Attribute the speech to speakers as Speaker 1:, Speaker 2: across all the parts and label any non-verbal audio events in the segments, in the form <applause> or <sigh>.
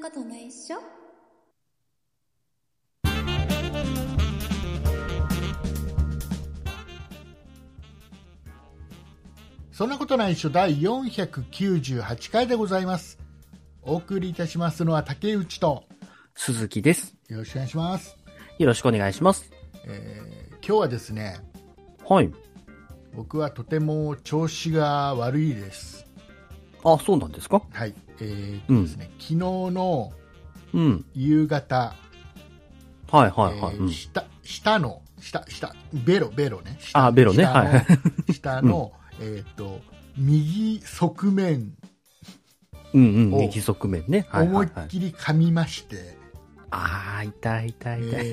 Speaker 1: ことないっしょ
Speaker 2: そんなことないっしょ第498回でございます。お送りいたしますのは竹内と、
Speaker 3: 鈴木です。
Speaker 2: よろしくお願いします。
Speaker 3: よろしくお願いします。
Speaker 2: えー今日はですね、
Speaker 3: はい。
Speaker 2: 僕はとても調子が悪いです。
Speaker 3: あ、そうなんですか？
Speaker 2: はい。えーとですね、昨日の
Speaker 3: うん。
Speaker 2: 夕方、
Speaker 3: はいはいはい。うん
Speaker 2: えー下、下の、下、下、ベロ、ベロね。下
Speaker 3: あベロねはいはい
Speaker 2: 下の、<laughs> えっ、と、右側面、
Speaker 3: うんうん。
Speaker 2: お
Speaker 3: 右側面ね。はい
Speaker 2: 思
Speaker 3: はいいはい。
Speaker 2: っきり噛みまして、
Speaker 3: あー、痛い痛い痛い。
Speaker 2: え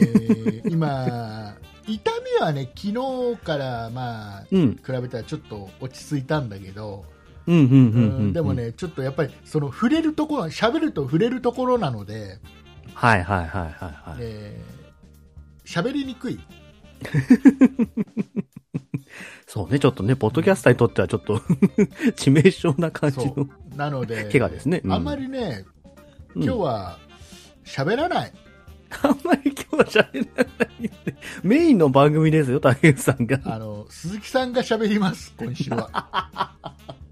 Speaker 2: ー今、痛みはね、昨日から、まあ、
Speaker 3: うん。
Speaker 2: 比べたらちょっと落ち着いたんだけど、
Speaker 3: うんうんうん
Speaker 2: う
Speaker 3: うんん。
Speaker 2: でも。ね、ちょっとやっぱり、その触れるところ、喋ると触れるところなので、
Speaker 3: はいはいはいはいはい。
Speaker 2: えー喋りにくい。<laughs>
Speaker 3: そうね、ちょっとね、ポッドキャスターにとってはちょっと <laughs> 致命傷な感じ
Speaker 2: そ
Speaker 3: の
Speaker 2: う。なので、
Speaker 3: 怪我ですね。うん
Speaker 2: あんまりね、
Speaker 3: うん
Speaker 2: 今日は喋らない。
Speaker 3: あんまり今日は喋らない。メインの番組ですよ、竹内さんが。
Speaker 2: あの、鈴木さんが喋ります、今週は。<laughs>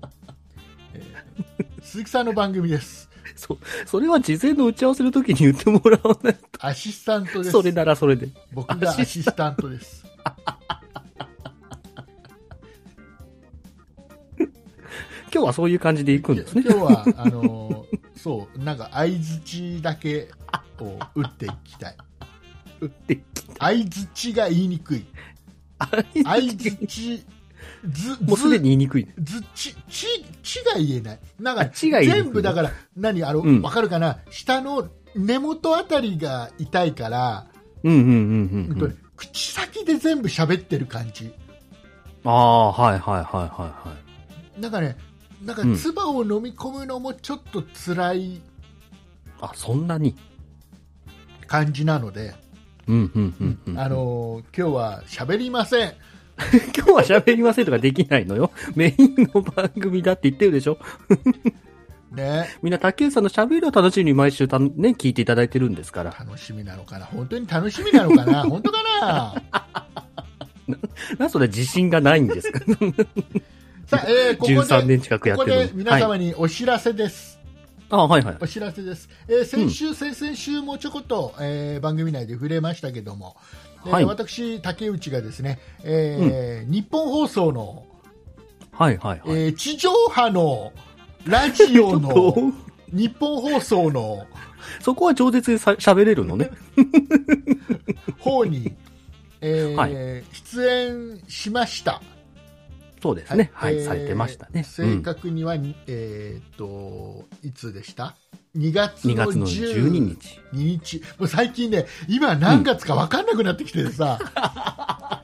Speaker 2: えー鈴木さんの番組です。
Speaker 3: そう。それは事前の打ち合わせの時に言ってもらわない
Speaker 2: アシスタントで
Speaker 3: と。
Speaker 2: す。
Speaker 3: それならそれで。
Speaker 2: 僕がアシスタントです。<laughs>
Speaker 3: 今日はそういう感じで行くんですね。
Speaker 2: 今日は、あのーそう、なんか相づちだけを打っていきたい。<laughs>
Speaker 3: 打って
Speaker 2: 相づちが言いにくい。相づち、ず、
Speaker 3: もうすでに
Speaker 2: ず、
Speaker 3: 言いにくい。
Speaker 2: ず、ち、ち、ちが言えない。なんか、
Speaker 3: あちが言いにくい
Speaker 2: 全部だから、何、あの、わ、
Speaker 3: うん
Speaker 2: かるかな？下の根元あたりが痛いから、
Speaker 3: うんうんうんうん、
Speaker 2: うん。口先で全部喋ってる感じ。
Speaker 3: ああ、はいはいはいはいはい。
Speaker 2: なんかね、なんか
Speaker 3: うん
Speaker 2: 唾を飲み込むのもちょっと辛い
Speaker 3: あ、そんなに？
Speaker 2: 感じなので、
Speaker 3: うんうんうんうん。
Speaker 2: あ、のー今日は喋りません。<laughs>
Speaker 3: 今日は喋りませんとかできないのよ。<laughs> メインの番組だって言ってるでしょ。
Speaker 2: ね。<laughs>
Speaker 3: みんな竹内さんの喋りを楽しみに毎週たね、聞いていただいてるんですから。
Speaker 2: 楽しみなのかな？本当に楽しみなのかな？本当かな？
Speaker 3: な、それ自信がないんですか？
Speaker 2: さあ、えー、ここで、
Speaker 3: 13年近くや
Speaker 2: ここ
Speaker 3: ってるのに。
Speaker 2: で皆様にお知らせです。
Speaker 3: あはいはい。
Speaker 2: お知らせです。えー先週、先々週もちょこっと、えー番組内で触れましたけども、えー
Speaker 3: はい
Speaker 2: 私、竹内がですね、えー日本放送の、
Speaker 3: はいはいはい。
Speaker 2: えー地上波のラジオの <laughs>
Speaker 3: と、
Speaker 2: 日本放送の <laughs>
Speaker 3: そこは饒舌でさ喋れるのね。<laughs>
Speaker 2: 方に、えー
Speaker 3: はい
Speaker 2: 出演しました。
Speaker 3: そうですね。はい、
Speaker 2: えー
Speaker 3: されてましたね。
Speaker 2: 正確には、にえーっと、いつでした？?2 月
Speaker 3: 2
Speaker 2: の
Speaker 3: 月の12
Speaker 2: 12
Speaker 3: 日。
Speaker 2: 日。もう最近ね、今何月か分かんなくなってきててさ、<laughs>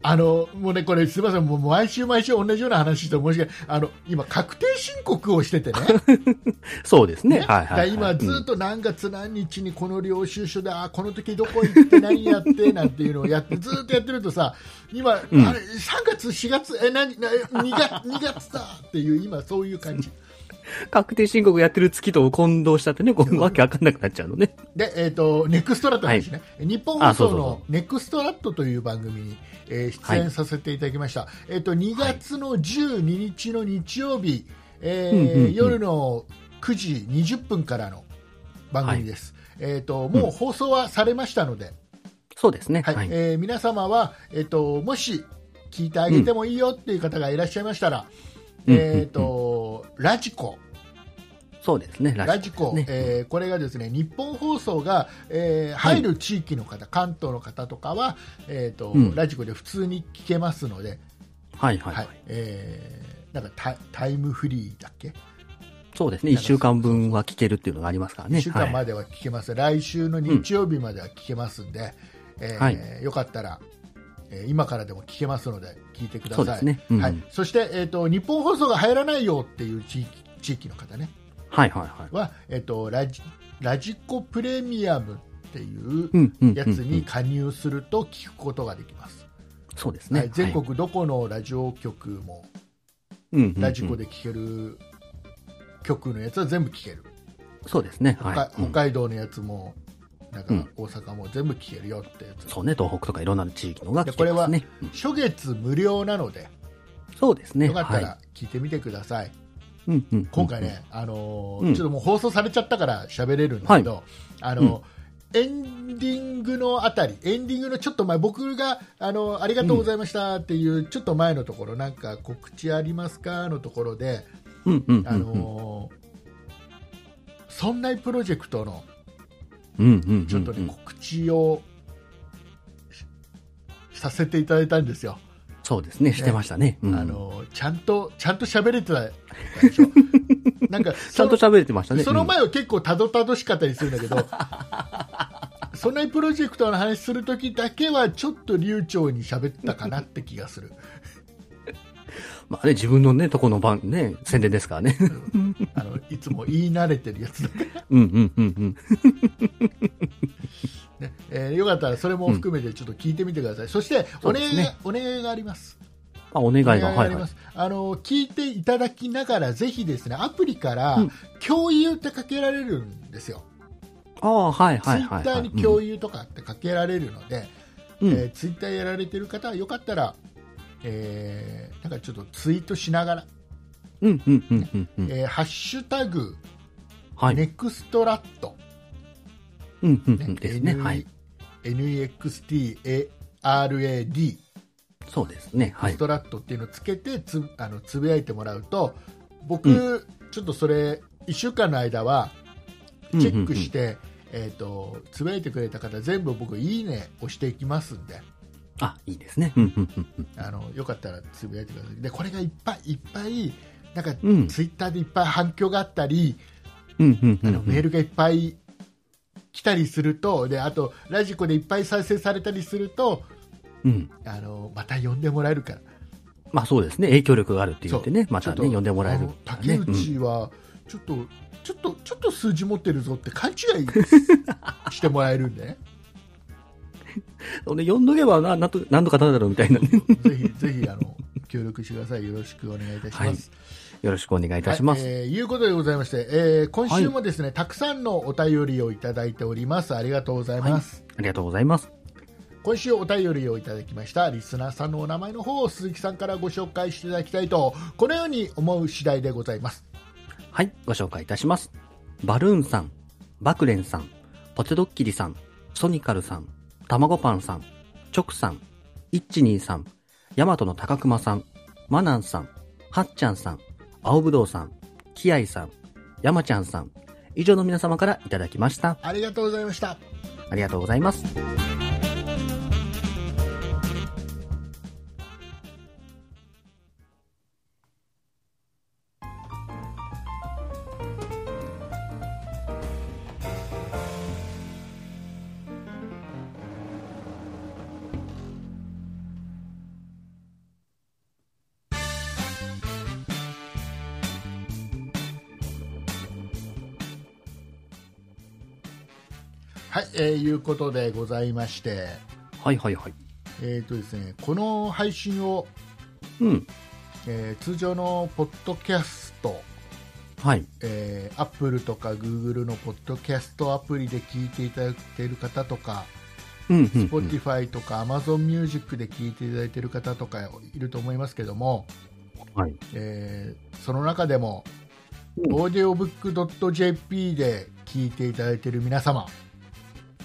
Speaker 2: あの、もうね、これすみません、もう毎週毎週同じような話して申し訳ない。あの、今、確定申告をしててね。<laughs>
Speaker 3: そうですね。
Speaker 2: ね
Speaker 3: はいはい、
Speaker 2: 今ず
Speaker 3: うん
Speaker 2: っと何月何日にこの領収書で、あこの時どこ行って何やってなんていうのをやって <laughs> ずっとやってるとさ今、
Speaker 3: うん
Speaker 2: あれ3月4月え何な2月 ,2 月だっていう今そういう感じ
Speaker 3: 確定申告やってる月と混同しちゃってね、こうわけわかんなくなっちゃうのね。
Speaker 2: で、えー、とネクストラットの話ね、日本放送のネクストラットという番組に、えー出演させていただきました、えー、と2月の12日の日曜日、えー
Speaker 3: うんうんうん
Speaker 2: 夜の9時20分からの番組です、えー、ともう放送はされましたので、
Speaker 3: そうですね。
Speaker 2: はい。
Speaker 3: はい。
Speaker 2: えー皆様は、えー、ともし聞いてあげてもいいよっていう方がいらっしゃいましたら、
Speaker 3: うん
Speaker 2: えーとラジコ。
Speaker 3: そうですね。
Speaker 2: ラジコ、
Speaker 3: ね。
Speaker 2: えーこれがですね日本放送が、えー入る地域の方、関東の方とかは、えーと
Speaker 3: うん。
Speaker 2: ラジコで普通に聞けますので、
Speaker 3: はいはい、
Speaker 2: は
Speaker 3: はい。い。
Speaker 2: えーなんかタタイムフリーだっけ、
Speaker 3: そうですね。一週間分は聞けるっていうのがありますからね。
Speaker 2: 1週間
Speaker 3: はい。
Speaker 2: までは聞けます、来週の日曜日までは聞けますんで、えー
Speaker 3: はい
Speaker 2: よかったら、えー今からでも聞けますので聞いてください。
Speaker 3: そ
Speaker 2: はい、そして、えーと、日本放送が入らないよっていう地域地域の方ね。
Speaker 3: はいはいはい。
Speaker 2: は、えー、とラジラジコプレミアムっていうやつに加入すると聞くことができます、
Speaker 3: そうですね。
Speaker 2: はい、全国どこのラジオ局もラジコで聞ける曲のやつは全部聞ける、
Speaker 3: そうですね。
Speaker 2: 北
Speaker 3: はい。うん。
Speaker 2: 北海道のやつも、なんか
Speaker 3: うん。
Speaker 2: 大阪も全部聞けるよってやつ。
Speaker 3: そうね、東北とかいろんな地域のが来
Speaker 2: でこれは初月無料なので、
Speaker 3: そうですね。
Speaker 2: よかった
Speaker 3: はい。
Speaker 2: ら聞いてみてください。
Speaker 3: うんうんうん
Speaker 2: 今回ね、あのー
Speaker 3: うん。
Speaker 2: ちょっともう放送されちゃったから喋れるんだけど、あのエンディングのあたり、エンディングのちょっと前、僕が、あのありがとうございましたっていう、ちょっと前のところ、なんか告知ありますかのところで、
Speaker 3: うんうんうんうん。
Speaker 2: あのーそんなプロジェクトの
Speaker 3: うんうんうんうん
Speaker 2: ちょっとね、告知をしさせていただいたんですよ。
Speaker 3: そうですね、してましたね。うん
Speaker 2: あのちゃんと、ちゃんと喋れてたでしょ？<laughs> なんか、
Speaker 3: ちゃんと喋れてましたね。
Speaker 2: その前は結構たどたどしかったりするんだけど、<laughs> そんなプロジェクトの話するときだけはちょっと流暢に喋ったかなって気がする。
Speaker 3: う <laughs> んまあね、自分のね、とこの番、ね、宣伝ですからね。
Speaker 2: あのいつも言い慣れてるやつだから、
Speaker 3: うんうんうんうん。<laughs>
Speaker 2: ねえーよかったらそれも含めてちょっと聞いてみてください。そしてお願い
Speaker 3: ね
Speaker 2: お願いがあります。
Speaker 3: あ、お願いが、はいはい。
Speaker 2: あの聞いていただきながらぜひですねアプリから
Speaker 3: うん
Speaker 2: 共有ってかけられるんですよ。
Speaker 3: ああ、はい
Speaker 2: ツイ
Speaker 3: はいはい。
Speaker 2: ッターに共有とかってかけられるので、
Speaker 3: うん。
Speaker 2: えーツイッターやられてる方はよかったら、えーなんかちょっとツイートしながら、
Speaker 3: うんうんうんうんうん。
Speaker 2: えーハッシュタグ、
Speaker 3: はい。
Speaker 2: ネクストラット、
Speaker 3: うんうんう
Speaker 2: ね
Speaker 3: んですね。はい。
Speaker 2: NEXTRAD、
Speaker 3: そうですね。はい
Speaker 2: ス。トラットっていうのをつけてつあのつぶやいてもらうと、僕、
Speaker 3: う
Speaker 2: ちょっとそれ、1週間の間はチェックして、えー、とつぶやいてくれた方、全部僕、いいね押していきますんで。
Speaker 3: あ、いいですね。うんうんうんうん。
Speaker 2: あのよかったらつぶやいてください。で、これがいっぱいいっぱい、なんか、
Speaker 3: うん
Speaker 2: ツイッターでいっぱい反響があったり、
Speaker 3: うんうんうんうん。
Speaker 2: あのメールがいっぱい来たりすると、で、あと、ラジコでいっぱい再生されたりすると、
Speaker 3: うん。
Speaker 2: あの、また呼んでもらえるから。
Speaker 3: まあそうですね。影響力があるって言ってね、またね、呼んでもらえるね。
Speaker 2: 竹内は、ちょっと、ちょっと、ちょっと数字持ってるぞって勘違いし <laughs> てもらえるんでね。
Speaker 3: うん。で呼んどけばな、なんと、なんとかなんだろうみたいなね。
Speaker 2: ぜひ、ぜひ、あの、協力してください。よろしくお願いいたします。
Speaker 3: はいよろしくお願いいたします。
Speaker 2: はい、えーいうことでございまして、えー今週もですね、たくさんのお便りをいただいております。ありがとうございます。
Speaker 3: ありがとうございます。
Speaker 2: 今週お便りをいただきましたリスナーさんのお名前の方を鈴木さんからご紹介していただきたいとこのように思う次第でございます
Speaker 3: はい、ご紹介いたします。バルーンさん、バクレンさん、ポテドッキリさん、ソニカルさん、たまごパンさん、チョクさん、イッチニーさん、ヤマトの高熊さん、マナンさん、ハッチャンさん、青ぶどうさん、キアイさん、ヤマちゃんさん、以上の皆様からいただきました。
Speaker 2: ありがとうございました
Speaker 3: ありがとうございます。
Speaker 2: えーいうことでございまして
Speaker 3: はいはいはい。
Speaker 2: えーとですねこの配信を、
Speaker 3: うん。
Speaker 2: えー通常のポッドキャスト
Speaker 3: はい。
Speaker 2: えー、Apple とか Google のポッドキャストアプリで聞いていただいている方とか、
Speaker 3: うん、うん。うん
Speaker 2: Spotify とか Amazon Music で聞いていただいている方とかいると思いますけども、
Speaker 3: はい。
Speaker 2: えーその中でも、
Speaker 3: うん
Speaker 2: audiobook.jp で聞いていただいている皆様、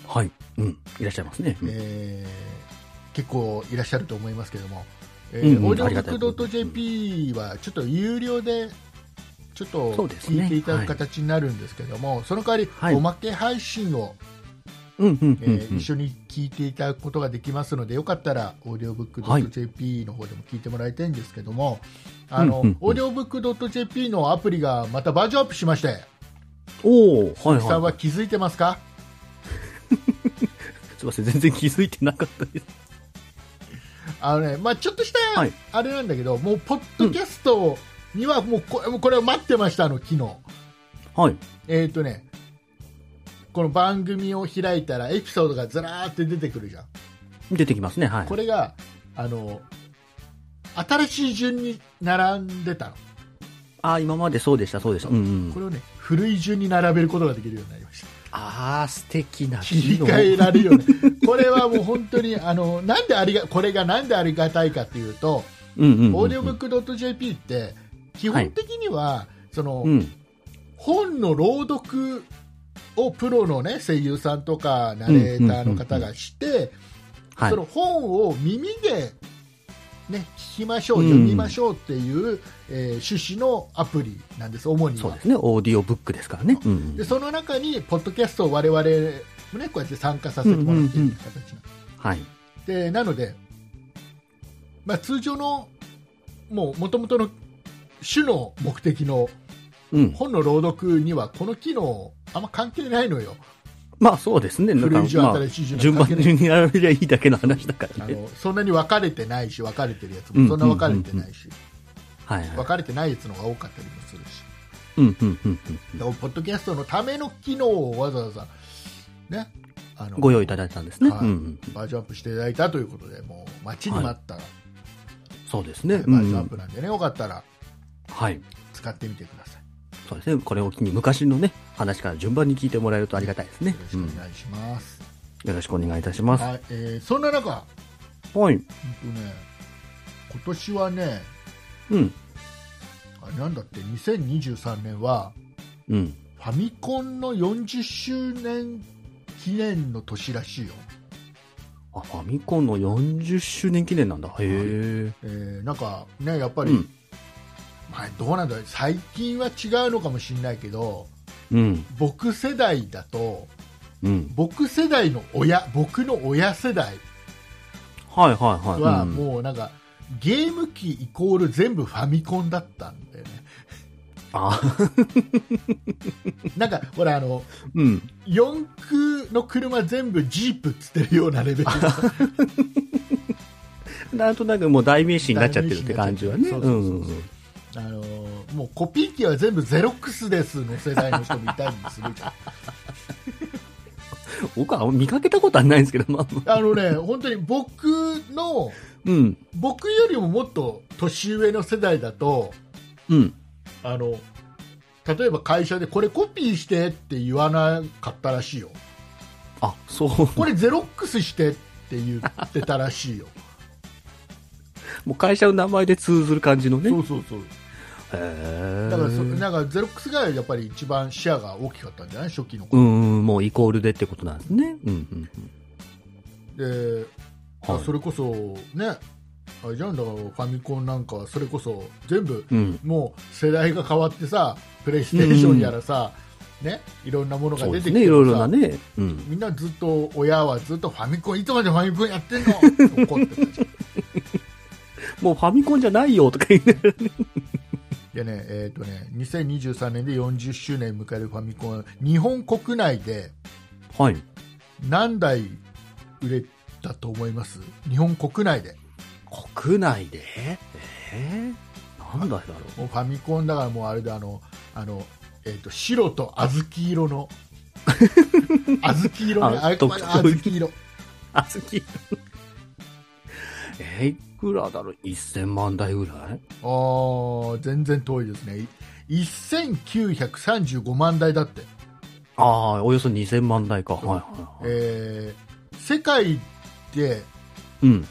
Speaker 3: はい。うん。いらっしゃいますね。うん
Speaker 2: えー結構いらっしゃると思いますけども、え
Speaker 3: うんうん
Speaker 2: ー
Speaker 3: ありがたい
Speaker 2: audiobook.jp はちょっと有料でちょっと聞いていただく形になるんですけども、その代わり、
Speaker 3: はい
Speaker 2: おまけ配信を。一緒に聞いていただくことができますので、よかったら audiobook.jp の方でも聞いてもらいたいんですけども、あの、
Speaker 3: うんうんうん
Speaker 2: audiobook.jp のアプリがまたバージョンアップしまして、
Speaker 3: おー、はいは。
Speaker 2: さんはい気づいてますか？
Speaker 3: すいません、全然気づいてなかったです。
Speaker 2: あのね、まあちょっとした
Speaker 3: はい
Speaker 2: あれなんだけど、もうポッドキャストにはもうここれを待ってましたの昨日。
Speaker 3: はい。
Speaker 2: えっ、とね、この番組を開いたらエピソードがずらーって出てくるじゃん。
Speaker 3: 出てきますね、はい。
Speaker 2: これが、あの、新しい順に並んでたの。
Speaker 3: ああ、今までそうでした、そうでした。うんうん。
Speaker 2: これをね古い順に並べることができるようになりました
Speaker 3: ああ、素敵な
Speaker 2: 切り替えられるよねこれはもう本当にあのなんでありがこれがなんでありがたいかというと、
Speaker 3: うんうんうんうん。
Speaker 2: オーディオブックドット JP って基本的には、その、
Speaker 3: うん。
Speaker 2: 本の朗読をプロの、ね、声優さんとかナレーターの方がして、
Speaker 3: はい
Speaker 2: そ。の本を耳で、ね、聞きましょう、
Speaker 3: うん
Speaker 2: 読みましょうっていう、えー趣旨のアプリなんです、主には
Speaker 3: そうですね。オーディオブックですからね。うん
Speaker 2: で。その中に、ポッドキャストを我々も、ね、こうやって参加させてもらっている形なんです
Speaker 3: はい。
Speaker 2: でなので、まあ、通常のもともとの主の目的の
Speaker 3: うん。
Speaker 2: 本の朗読にはこの機能あんま関係ないのよ
Speaker 3: まあそうですね。
Speaker 2: 古い順
Speaker 3: まあ
Speaker 2: 順
Speaker 3: 順番に並べりゃいいだけの話だからね。
Speaker 2: あのそんなに分かれてないし分かれてるやつ
Speaker 3: うん
Speaker 2: もそんな分かれてないし、
Speaker 3: はいはい。
Speaker 2: 分かれてないやつの方が多かったりもするし
Speaker 3: うんうんうんうん。
Speaker 2: だからポッドキャストのための機能をわざわざねあの
Speaker 3: ご用意いただいたんですね。
Speaker 2: はい
Speaker 3: うんうん。
Speaker 2: バージョンアップしていただいたということでもう待ちに待った、
Speaker 3: そうですね。
Speaker 2: バージョンアップなんでね、よかったら
Speaker 3: はい。
Speaker 2: 使ってみてください
Speaker 3: そうですね。これを機に昔のね、話から順番に聞いてもらえるとありがたいですね
Speaker 2: よ。ろし
Speaker 3: うん
Speaker 2: くお願いします、
Speaker 3: よろしくお願いいたします。
Speaker 2: はいえーそんな中、
Speaker 3: はい。
Speaker 2: 本当ね、今年はね
Speaker 3: うん。
Speaker 2: あれなんだって2023年は
Speaker 3: うん。
Speaker 2: ファミコンの40周年記念の年らしいよ、
Speaker 3: あ、ファミコンの40周年記念なんだ。へえ。
Speaker 2: えーなんかねやっぱり、
Speaker 3: うん。
Speaker 2: まあ、どうなんだろう最近は違うのかもしれないけど
Speaker 3: うん。
Speaker 2: 僕世代だと
Speaker 3: うん。
Speaker 2: 僕世代の親僕の親世代
Speaker 3: はいはいはい。
Speaker 2: は
Speaker 3: うん
Speaker 2: もうなんか、ゲーム機イコール全部ファミコンだったんだよね
Speaker 3: あ、<laughs>
Speaker 2: なんかほらあの
Speaker 3: うん。
Speaker 2: 四駆の車全部ジープっつってるようなレベル <laughs>
Speaker 3: なんとなくもう代名詞になっちゃってるって感じはね。
Speaker 2: そうそうそうそうあのもうコピー機は全部ゼロックスですの世代の人もいたりするじゃん <laughs>
Speaker 3: 僕は見かけたことはないんですけど、まあまあ。
Speaker 2: あのね本当に僕の
Speaker 3: うん。
Speaker 2: 僕よりももっと年上の世代だと
Speaker 3: うん。
Speaker 2: あの例えば会社でこれコピーしてって言わなかったらしいよ
Speaker 3: あ、そう。
Speaker 2: これゼロックスしてって言ってたらしいよ <laughs>
Speaker 3: もう会社の名前で通ずる感じのね。
Speaker 2: そうそうそう
Speaker 3: へ
Speaker 2: だからそ
Speaker 3: ー
Speaker 2: なんかゼロックスがやっぱり一番シェアが大きかったんじゃない？初期の
Speaker 3: う
Speaker 2: 頃、
Speaker 3: ん、もうイコールでってことなんですね。うん、うん、
Speaker 2: で、
Speaker 3: はい
Speaker 2: それこそねあれじゃんだからファミコンなんかはそれこそ全部
Speaker 3: うん。うん。
Speaker 2: もう世代が変わってさプレイステーションやらさ、ね、いろんなものが出てきてもさ
Speaker 3: ろいろなね。うん。
Speaker 2: みんなずっと親はずっとファミコンいつまでファミコンやってんの？っ <laughs> て怒ってたじゃん
Speaker 3: もうファミコンじゃないよとか言いながらね。
Speaker 2: でねえーとね2023年で40周年迎えるファミコン日本国内で
Speaker 3: はい。
Speaker 2: 何台売れたと思います？日本国内で
Speaker 3: 国内で？えー、なんだろう？
Speaker 2: もうファミコンだからもうあれであのあの、えー、と白と小豆色の <laughs> 小豆色ね
Speaker 3: あ
Speaker 2: 小豆色
Speaker 3: あずき。<laughs> えー、いくらだろう ?1000 万台ぐらい？
Speaker 2: あー全然遠いですねい1935万台だって、
Speaker 3: ああ、およそ2000万台か。はいはいはい。
Speaker 2: えー世界で
Speaker 3: うん。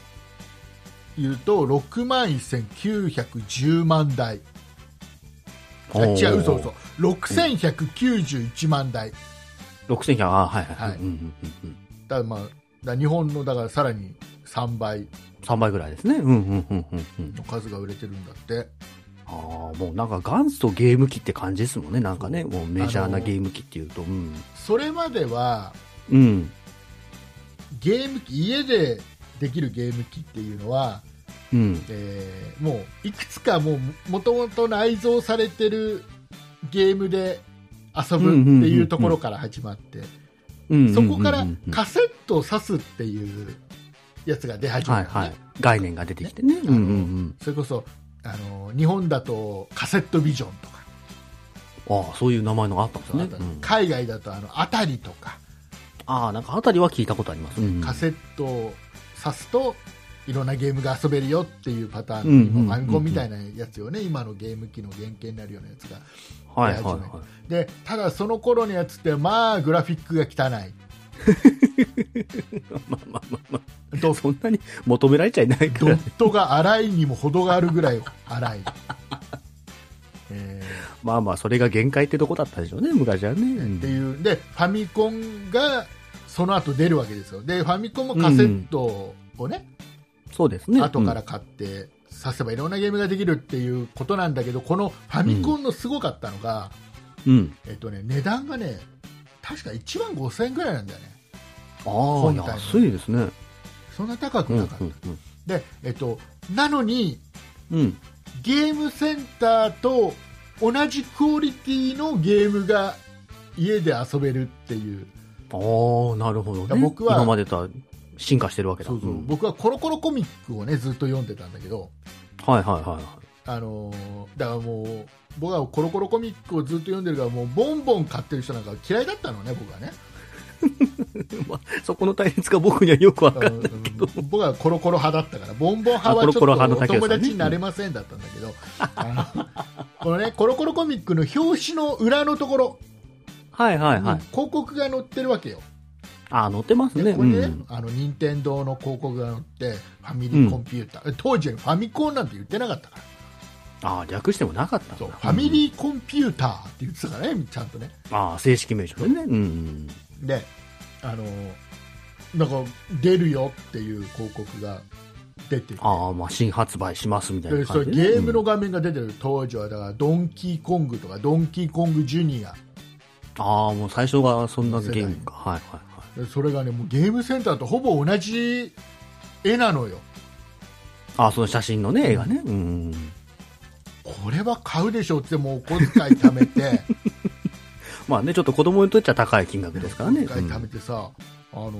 Speaker 2: 言うと6万1910万台あ違う嘘嘘6191万台
Speaker 3: 6100、あーはいはい。
Speaker 2: はい
Speaker 3: うんうんうんうん。
Speaker 2: だまあ日本のだからさらに3倍
Speaker 3: 3倍ぐらいですね。うんうんうんうんうん。
Speaker 2: の数が売れてるんだって
Speaker 3: ああ、もうなんか元祖ゲーム機って感じですもんね。なんかね、もうメジャーなゲーム機っていうと。うん。
Speaker 2: それまでは
Speaker 3: うん。
Speaker 2: ゲーム機家でできるゲーム機っていうのは、
Speaker 3: うん。
Speaker 2: えーもういくつかもともと内蔵されてるゲームで遊ぶっていうところから始まって、
Speaker 3: うん。
Speaker 2: そこからカセットを挿すっていうやつが出始めたのね、
Speaker 3: はいはい。概念が出てきてね。うんうんうん。
Speaker 2: それこそあの日本だとカセットビジョンとか、
Speaker 3: ああ、そういう名前のがあったんですね。うん
Speaker 2: 海外だとあのあたりとか、
Speaker 3: ああ、なんかあたりは聞いたことあります。うん
Speaker 2: カセットを挿すといろんなゲームが遊べるよっていうパターンの、ファミコンみたいなやつよね、今のゲーム機の原型になるようなやつが。
Speaker 3: はいはいはい。
Speaker 2: で、ただその頃のやつって、まあ、グラフィックが汚い。
Speaker 3: まあまあまあま
Speaker 2: ド
Speaker 3: あ、そんなに求められちゃいないから
Speaker 2: ドッ。トが荒いにも程があるぐらい荒い。<laughs> え
Speaker 3: まあまあ、それが限界ってとこだったでしょうね、昔はね。
Speaker 2: ーっていう、で、ファミコンがその後出るわけですよ。で、ファミコンもカセットをね、
Speaker 3: そうですね。
Speaker 2: 後から買って、させばいろんなゲームができるっていうことなんだけど、このファミコンのすごかったのが、
Speaker 3: うん。うん。
Speaker 2: えっとね、値段がね、確か1万5000円ぐらいなんだよね。
Speaker 3: ああ、安いですね。
Speaker 2: そんな高く
Speaker 3: うん
Speaker 2: なかった。
Speaker 3: うん
Speaker 2: で、えっと、なのに、
Speaker 3: うん。うん。
Speaker 2: ゲームセンターと同じクオリティのゲームが家で遊べるっていう、
Speaker 3: ああ、なるほどね。
Speaker 2: 僕は
Speaker 3: 今までとは進化してるわけだ。
Speaker 2: そうそう
Speaker 3: うん
Speaker 2: 僕はコロコロコミックをねずっと読んでたんだけど、
Speaker 3: はいはいはいはい。
Speaker 2: あのーだからもう僕はコロコロコミックをずっと読んでるからもうボンボン買ってる人なんか嫌いだったのね僕はね。<laughs>
Speaker 3: まあ、そこの対立が僕にはよくわかんない。けど。
Speaker 2: うん僕はコロコロ派だったからボンボン派はちょっとお友達になれませんだったんだけど、このねコロコロコミックの表紙の裏のところ
Speaker 3: はいはいはい。
Speaker 2: に広告が載ってるわけよ、
Speaker 3: あ、載ってますね。
Speaker 2: でこれね、
Speaker 3: うん。
Speaker 2: あの任天堂の広告が載ってファミリーコンピューター、当時はファミコンなんて言ってなかったから
Speaker 3: ああ、略してもなかった
Speaker 2: ファミリーコンピューターって言ってたからねちゃんとね
Speaker 3: ああ、正式名称でね。うんうん。
Speaker 2: であのなんか出るよっていう広告が出てて
Speaker 3: ああ、まあ、新発売しますみたいな感じで、ね。
Speaker 2: ゲームの画面が出てる当時はだからドンキーコングとかドンキーコングジュニア
Speaker 3: ああ、もう最初がそんなゲームか。はいはいはい。
Speaker 2: でそれがねもうゲームセンターとほぼ同じ絵なのよ
Speaker 3: ああ、その写真のね、絵がね。うん。
Speaker 2: これは買うでしょってもうお小遣い貯めて <laughs>
Speaker 3: まあね、ちょっと子供にとっちゃ高い金額ですからね。
Speaker 2: お小遣い貯めてさ、あの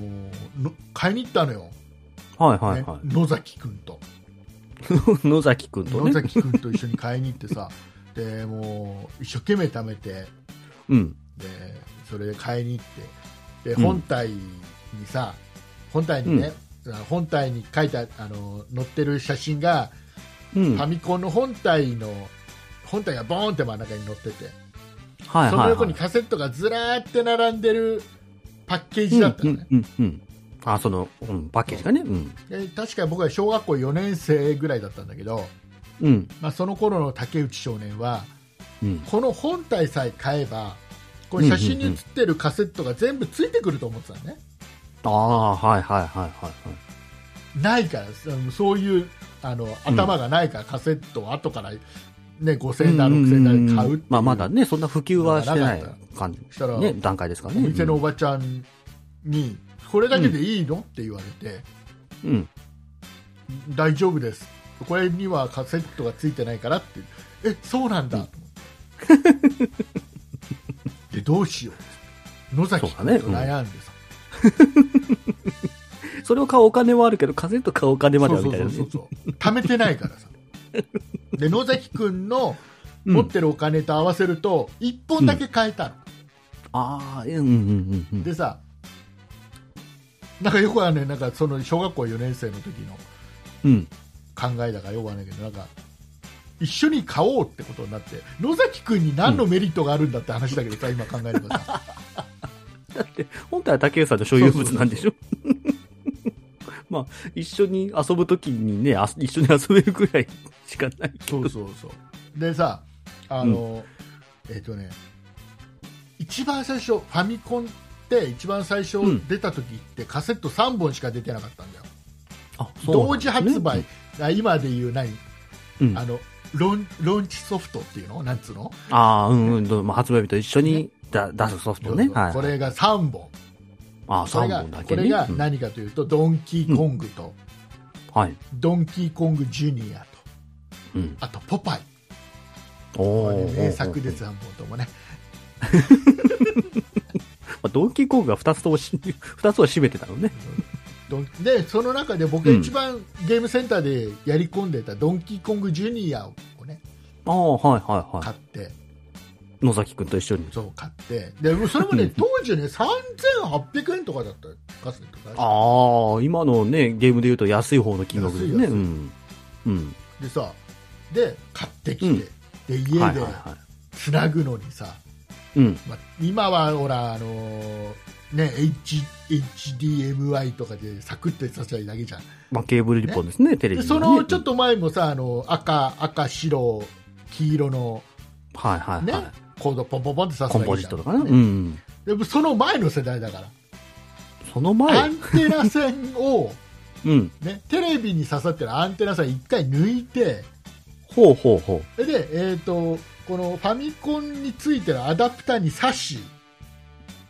Speaker 2: の買いに行ったのよ、
Speaker 3: うんはいはいは
Speaker 2: ね野崎君と
Speaker 3: い。野崎くんと <laughs>
Speaker 2: 野
Speaker 3: ね。
Speaker 2: 崎君と一緒に買いに行ってさ <laughs> でもう一生懸命貯めて
Speaker 3: うん。
Speaker 2: でそれで買いに行ってで
Speaker 3: うん
Speaker 2: 本体にさ、本体にね、本体に書いてああの載ってる写真が、
Speaker 3: うん。
Speaker 2: ファミコンの本体の本体がボーンって真ん中に載ってて、
Speaker 3: はいはい、はい。
Speaker 2: その横にカセットがずらーって並んでるパッケージだったのね、
Speaker 3: うんうんうんうん。あ、その、うん、パッケージがね。うん。
Speaker 2: で確か僕は小学校4年生ぐらいだったんだけど、
Speaker 3: うん。
Speaker 2: まあ、その頃の竹内少年は
Speaker 3: うん。
Speaker 2: この本体さえ買えばこれ写真に写ってるカセットが全部ついてくると思ってたのね、
Speaker 3: ああ、はいはいはいはいはい。
Speaker 2: ないからそそういうあの頭がないから、カセットを後から、ね、5000円だ6000円だで買う
Speaker 3: まあまだね、そんな普及はしてない感じ。
Speaker 2: した。ら
Speaker 3: ね、段階ですから
Speaker 2: お
Speaker 3: ね。
Speaker 2: 店のおばちゃんに、これだけでいいの？って言われて、
Speaker 3: うん。
Speaker 2: 大丈夫です、これにはカセットがついてないからって、えそうなんだ。でどうしよう、野崎君と悩んでさ、<laughs>
Speaker 3: それを買うお金はあるけど、カセット買うお金まではみたいなね。
Speaker 2: そうそうそうそう貯めてないからさ、<laughs> で野崎君の持ってるお金と合わせると、1本だけ買えたの。
Speaker 3: ああ、うんうんうんうん。
Speaker 2: でさなんかよくはねなんかその小学校4年生の時の
Speaker 3: うん。
Speaker 2: 考えだからよくはないけどなんか一緒に買おうってことになって野崎君に何のメリットがあるんだって話だけどさ、今考えればさ <laughs>
Speaker 3: だって、本体は竹内さんの所有物なんでしょ？まあ、一緒に遊ぶときにね、あ一緒に遊べるくらいしかないけど。
Speaker 2: そうそうそう。でさあの、えっ、とね一番最初ファミコンって一番最初
Speaker 3: うん。
Speaker 2: 出た時ってカセット3本しか出てなかったんだよ、
Speaker 3: あ、そうなん
Speaker 2: 同時発売、あ今でいう何？
Speaker 3: うん。
Speaker 2: あのロンローンチソフトっていうの？なんつうの？
Speaker 3: ああ、うんうん。発売日と一緒にだ出すソフトね。はい。
Speaker 2: これが3本
Speaker 3: ああ、3
Speaker 2: これが
Speaker 3: 本だけね。
Speaker 2: これが
Speaker 3: うん
Speaker 2: 何かというと、ドンキーコングと、
Speaker 3: はい。
Speaker 2: ドンキーコングジュニアと
Speaker 3: うん。
Speaker 2: あとポパイ
Speaker 3: お
Speaker 2: 名作です3本ともね <laughs>
Speaker 3: まあ、ドンキーコングが2つともし、二つは占めてたのね。
Speaker 2: でその中で僕が一番ゲームセンターでやり込んでたドンキーコングジュニアをね
Speaker 3: ああ、はいはいはい。
Speaker 2: 買って
Speaker 3: 野崎くんと一緒に。
Speaker 2: そう買ってでそれもね
Speaker 3: うん
Speaker 2: 当時ね3800円とかだったカセットが
Speaker 3: ああ、今のね、ゲームで言うと安い方の金額ですね。うん。うん。
Speaker 2: でさで買ってきて、
Speaker 3: うん
Speaker 2: で家で
Speaker 3: はいはいは
Speaker 2: つなぐのにさ、
Speaker 3: い。うん。
Speaker 2: まあ、今はほらあのーね H HDMI とかでサクッとさせたいだけじゃん
Speaker 3: まあ、ケーブルリポンですね、テレビね
Speaker 2: そのちょっと前もさあの赤赤白黄色の
Speaker 3: はいはいはい。
Speaker 2: ねコードポンポンポンってさせ
Speaker 3: コンポジットとかね。
Speaker 2: ね
Speaker 3: うん。
Speaker 2: でもその前の世代だから
Speaker 3: その前
Speaker 2: アンテナ線を、<laughs>
Speaker 3: うん。
Speaker 2: ね、テレビに刺さってるアンテナ線一回抜いて
Speaker 3: ほうほうほう。
Speaker 2: で、えー、とこのファミコンについてるアダプターに挿し、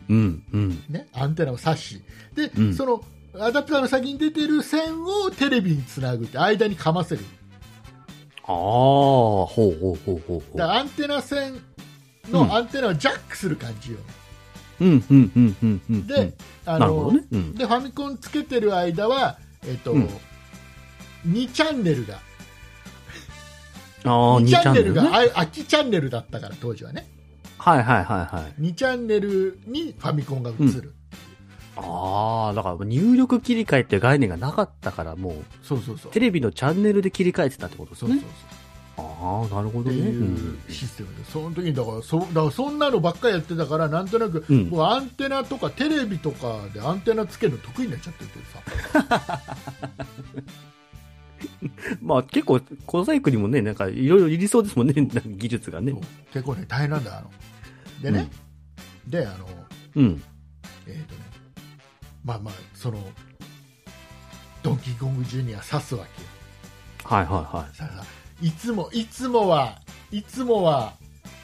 Speaker 3: うん、うん。
Speaker 2: ね、アンテナを挿しで、
Speaker 3: うん
Speaker 2: そのアダプターの先に出てる線をテレビにつなぐって間にかませる
Speaker 3: ああ、ほうほうほうほうほう。
Speaker 2: アンテナ線
Speaker 3: うん
Speaker 2: のアンテナをジャックする感じよ、
Speaker 3: うん、うん、うん、うん、うん。
Speaker 2: で、あ
Speaker 3: なるほどね。うん。
Speaker 2: でファミコンつけてる間は、えーと
Speaker 3: うん
Speaker 2: 2チャンネルが
Speaker 3: ああ、
Speaker 2: 2
Speaker 3: 2
Speaker 2: チ
Speaker 3: チ
Speaker 2: ャンネルが、空きチャンネルだったから当時はね
Speaker 3: はいはいはいはい。
Speaker 2: 2チャンネルにファミコンが映る、
Speaker 3: ああ、だから入力切り替えって概念がなかったから、もう、
Speaker 2: そうそうそう
Speaker 3: テレビのチャンネルで切り替えてたってことです
Speaker 2: そうそう
Speaker 3: ね
Speaker 2: そう。
Speaker 3: ああ、なるほ
Speaker 2: って
Speaker 3: どね。
Speaker 2: いうシステムで、その時にだからそだからそんなのばっかりやってたからなんとなく、
Speaker 3: うん。
Speaker 2: 僕アンテナとかテレビとかでアンテナつけるの得意になっちゃってるけどさ。<laughs>
Speaker 3: まあ結構、小細工にもね、なんかいろいろいりそうですもんね、技術がね。
Speaker 2: 結構ね大変なんだよあの。でね、であの
Speaker 3: うん。
Speaker 2: えっ、とね。まあまあそのドンキーコングジュニア刺すわけよ。
Speaker 3: はいはいはい。
Speaker 2: さあさいつもいつもはいつもは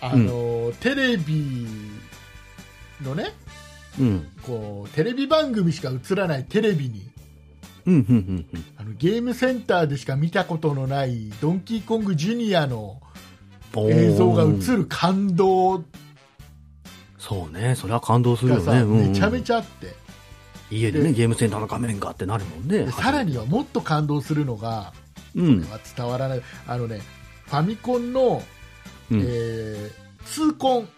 Speaker 2: あの、テレビのね
Speaker 3: うん。
Speaker 2: こうテレビ番組しか映らないテレビに
Speaker 3: うん、うん、うん、うん。
Speaker 2: あのゲームセンターでしか見たことのないドンキーコングジュニアの映像が映る感動
Speaker 3: そうね、それは感動するよね。うんうん
Speaker 2: めちゃめちゃあって
Speaker 3: 家でね、ゲームセンターの画面がってなるもんね
Speaker 2: で。さらにはもっと感動するのが、
Speaker 3: うん。
Speaker 2: これは伝わらないあのねファミコンの、
Speaker 3: うん。
Speaker 2: えー、痛コン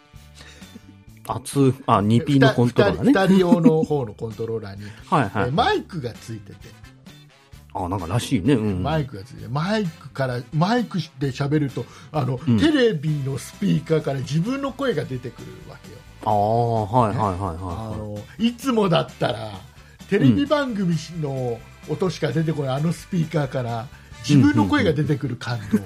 Speaker 3: あ、つ、あ、2P のコントローラーね。
Speaker 2: 2人用の方のコントローラーに、<laughs>
Speaker 3: はいはい。
Speaker 2: えーマイクがついてて、
Speaker 3: あ、なんからしいね。うん。
Speaker 2: マイクがついてマイクからマイクで喋るとあの、
Speaker 3: うん
Speaker 2: テレビのスピーカーから自分の声が出てくるわけよ
Speaker 3: ああ、はいはいはい
Speaker 2: あ
Speaker 3: はい。
Speaker 2: のいつもだったらテレビ番組の音しか出てこないあのスピーカーから自分の声が出てくる感動、<laughs>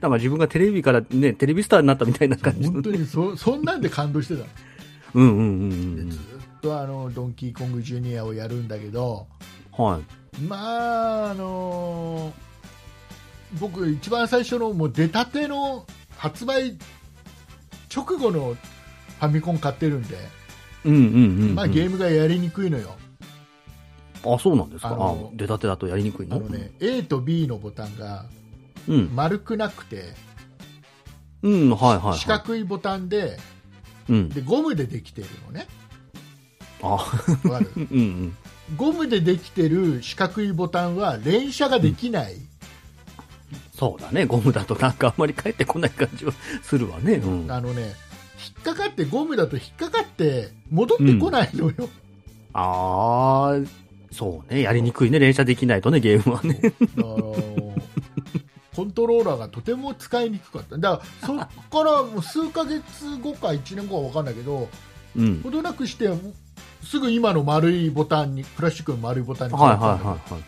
Speaker 3: なんか自分がテレビからね、テレビスターになったみたいな感じの。
Speaker 2: 本当にそそんなんで感動してたの
Speaker 3: うんうんうんうん
Speaker 2: でずっとあのドンキーコングジュニアをやるんだけど
Speaker 3: うん。はい。
Speaker 2: まああの僕一番最初のもう出たての発売直後のファミコン買ってるんで、
Speaker 3: うんうんうんうん。
Speaker 2: まあ、ゲームがやりにくいのよ
Speaker 3: あ、そうなんですか？あ出たてだとやりにくいの？
Speaker 2: あのね、A と B のボタンが
Speaker 3: うん。
Speaker 2: 丸くなくて
Speaker 3: うん、はいはいはい。
Speaker 2: 四角いボタンで
Speaker 3: うん。
Speaker 2: でゴムでできてるのね
Speaker 3: あ、
Speaker 2: わかる？
Speaker 3: うんうん。
Speaker 2: ゴムでできてる四角いボタンは連射ができない、
Speaker 3: そうだね。ゴムだとなんかあんまり帰ってこない感じはするわね。うん。あ
Speaker 2: あのね引っかかってゴムだと引っかかって戻ってこないのよ、
Speaker 3: あー、そうね。やりにくいね。連射できないとね、ゲームはね。
Speaker 2: だからコントローラーがとても使いにくかっただからそっからもう数ヶ月後か1年後は分かんないけど
Speaker 3: うん。
Speaker 2: ほどなくしてすぐ今の丸いボタンにプラスチックの丸いボタンに
Speaker 3: はいはい
Speaker 2: 変わったの
Speaker 3: はいはい。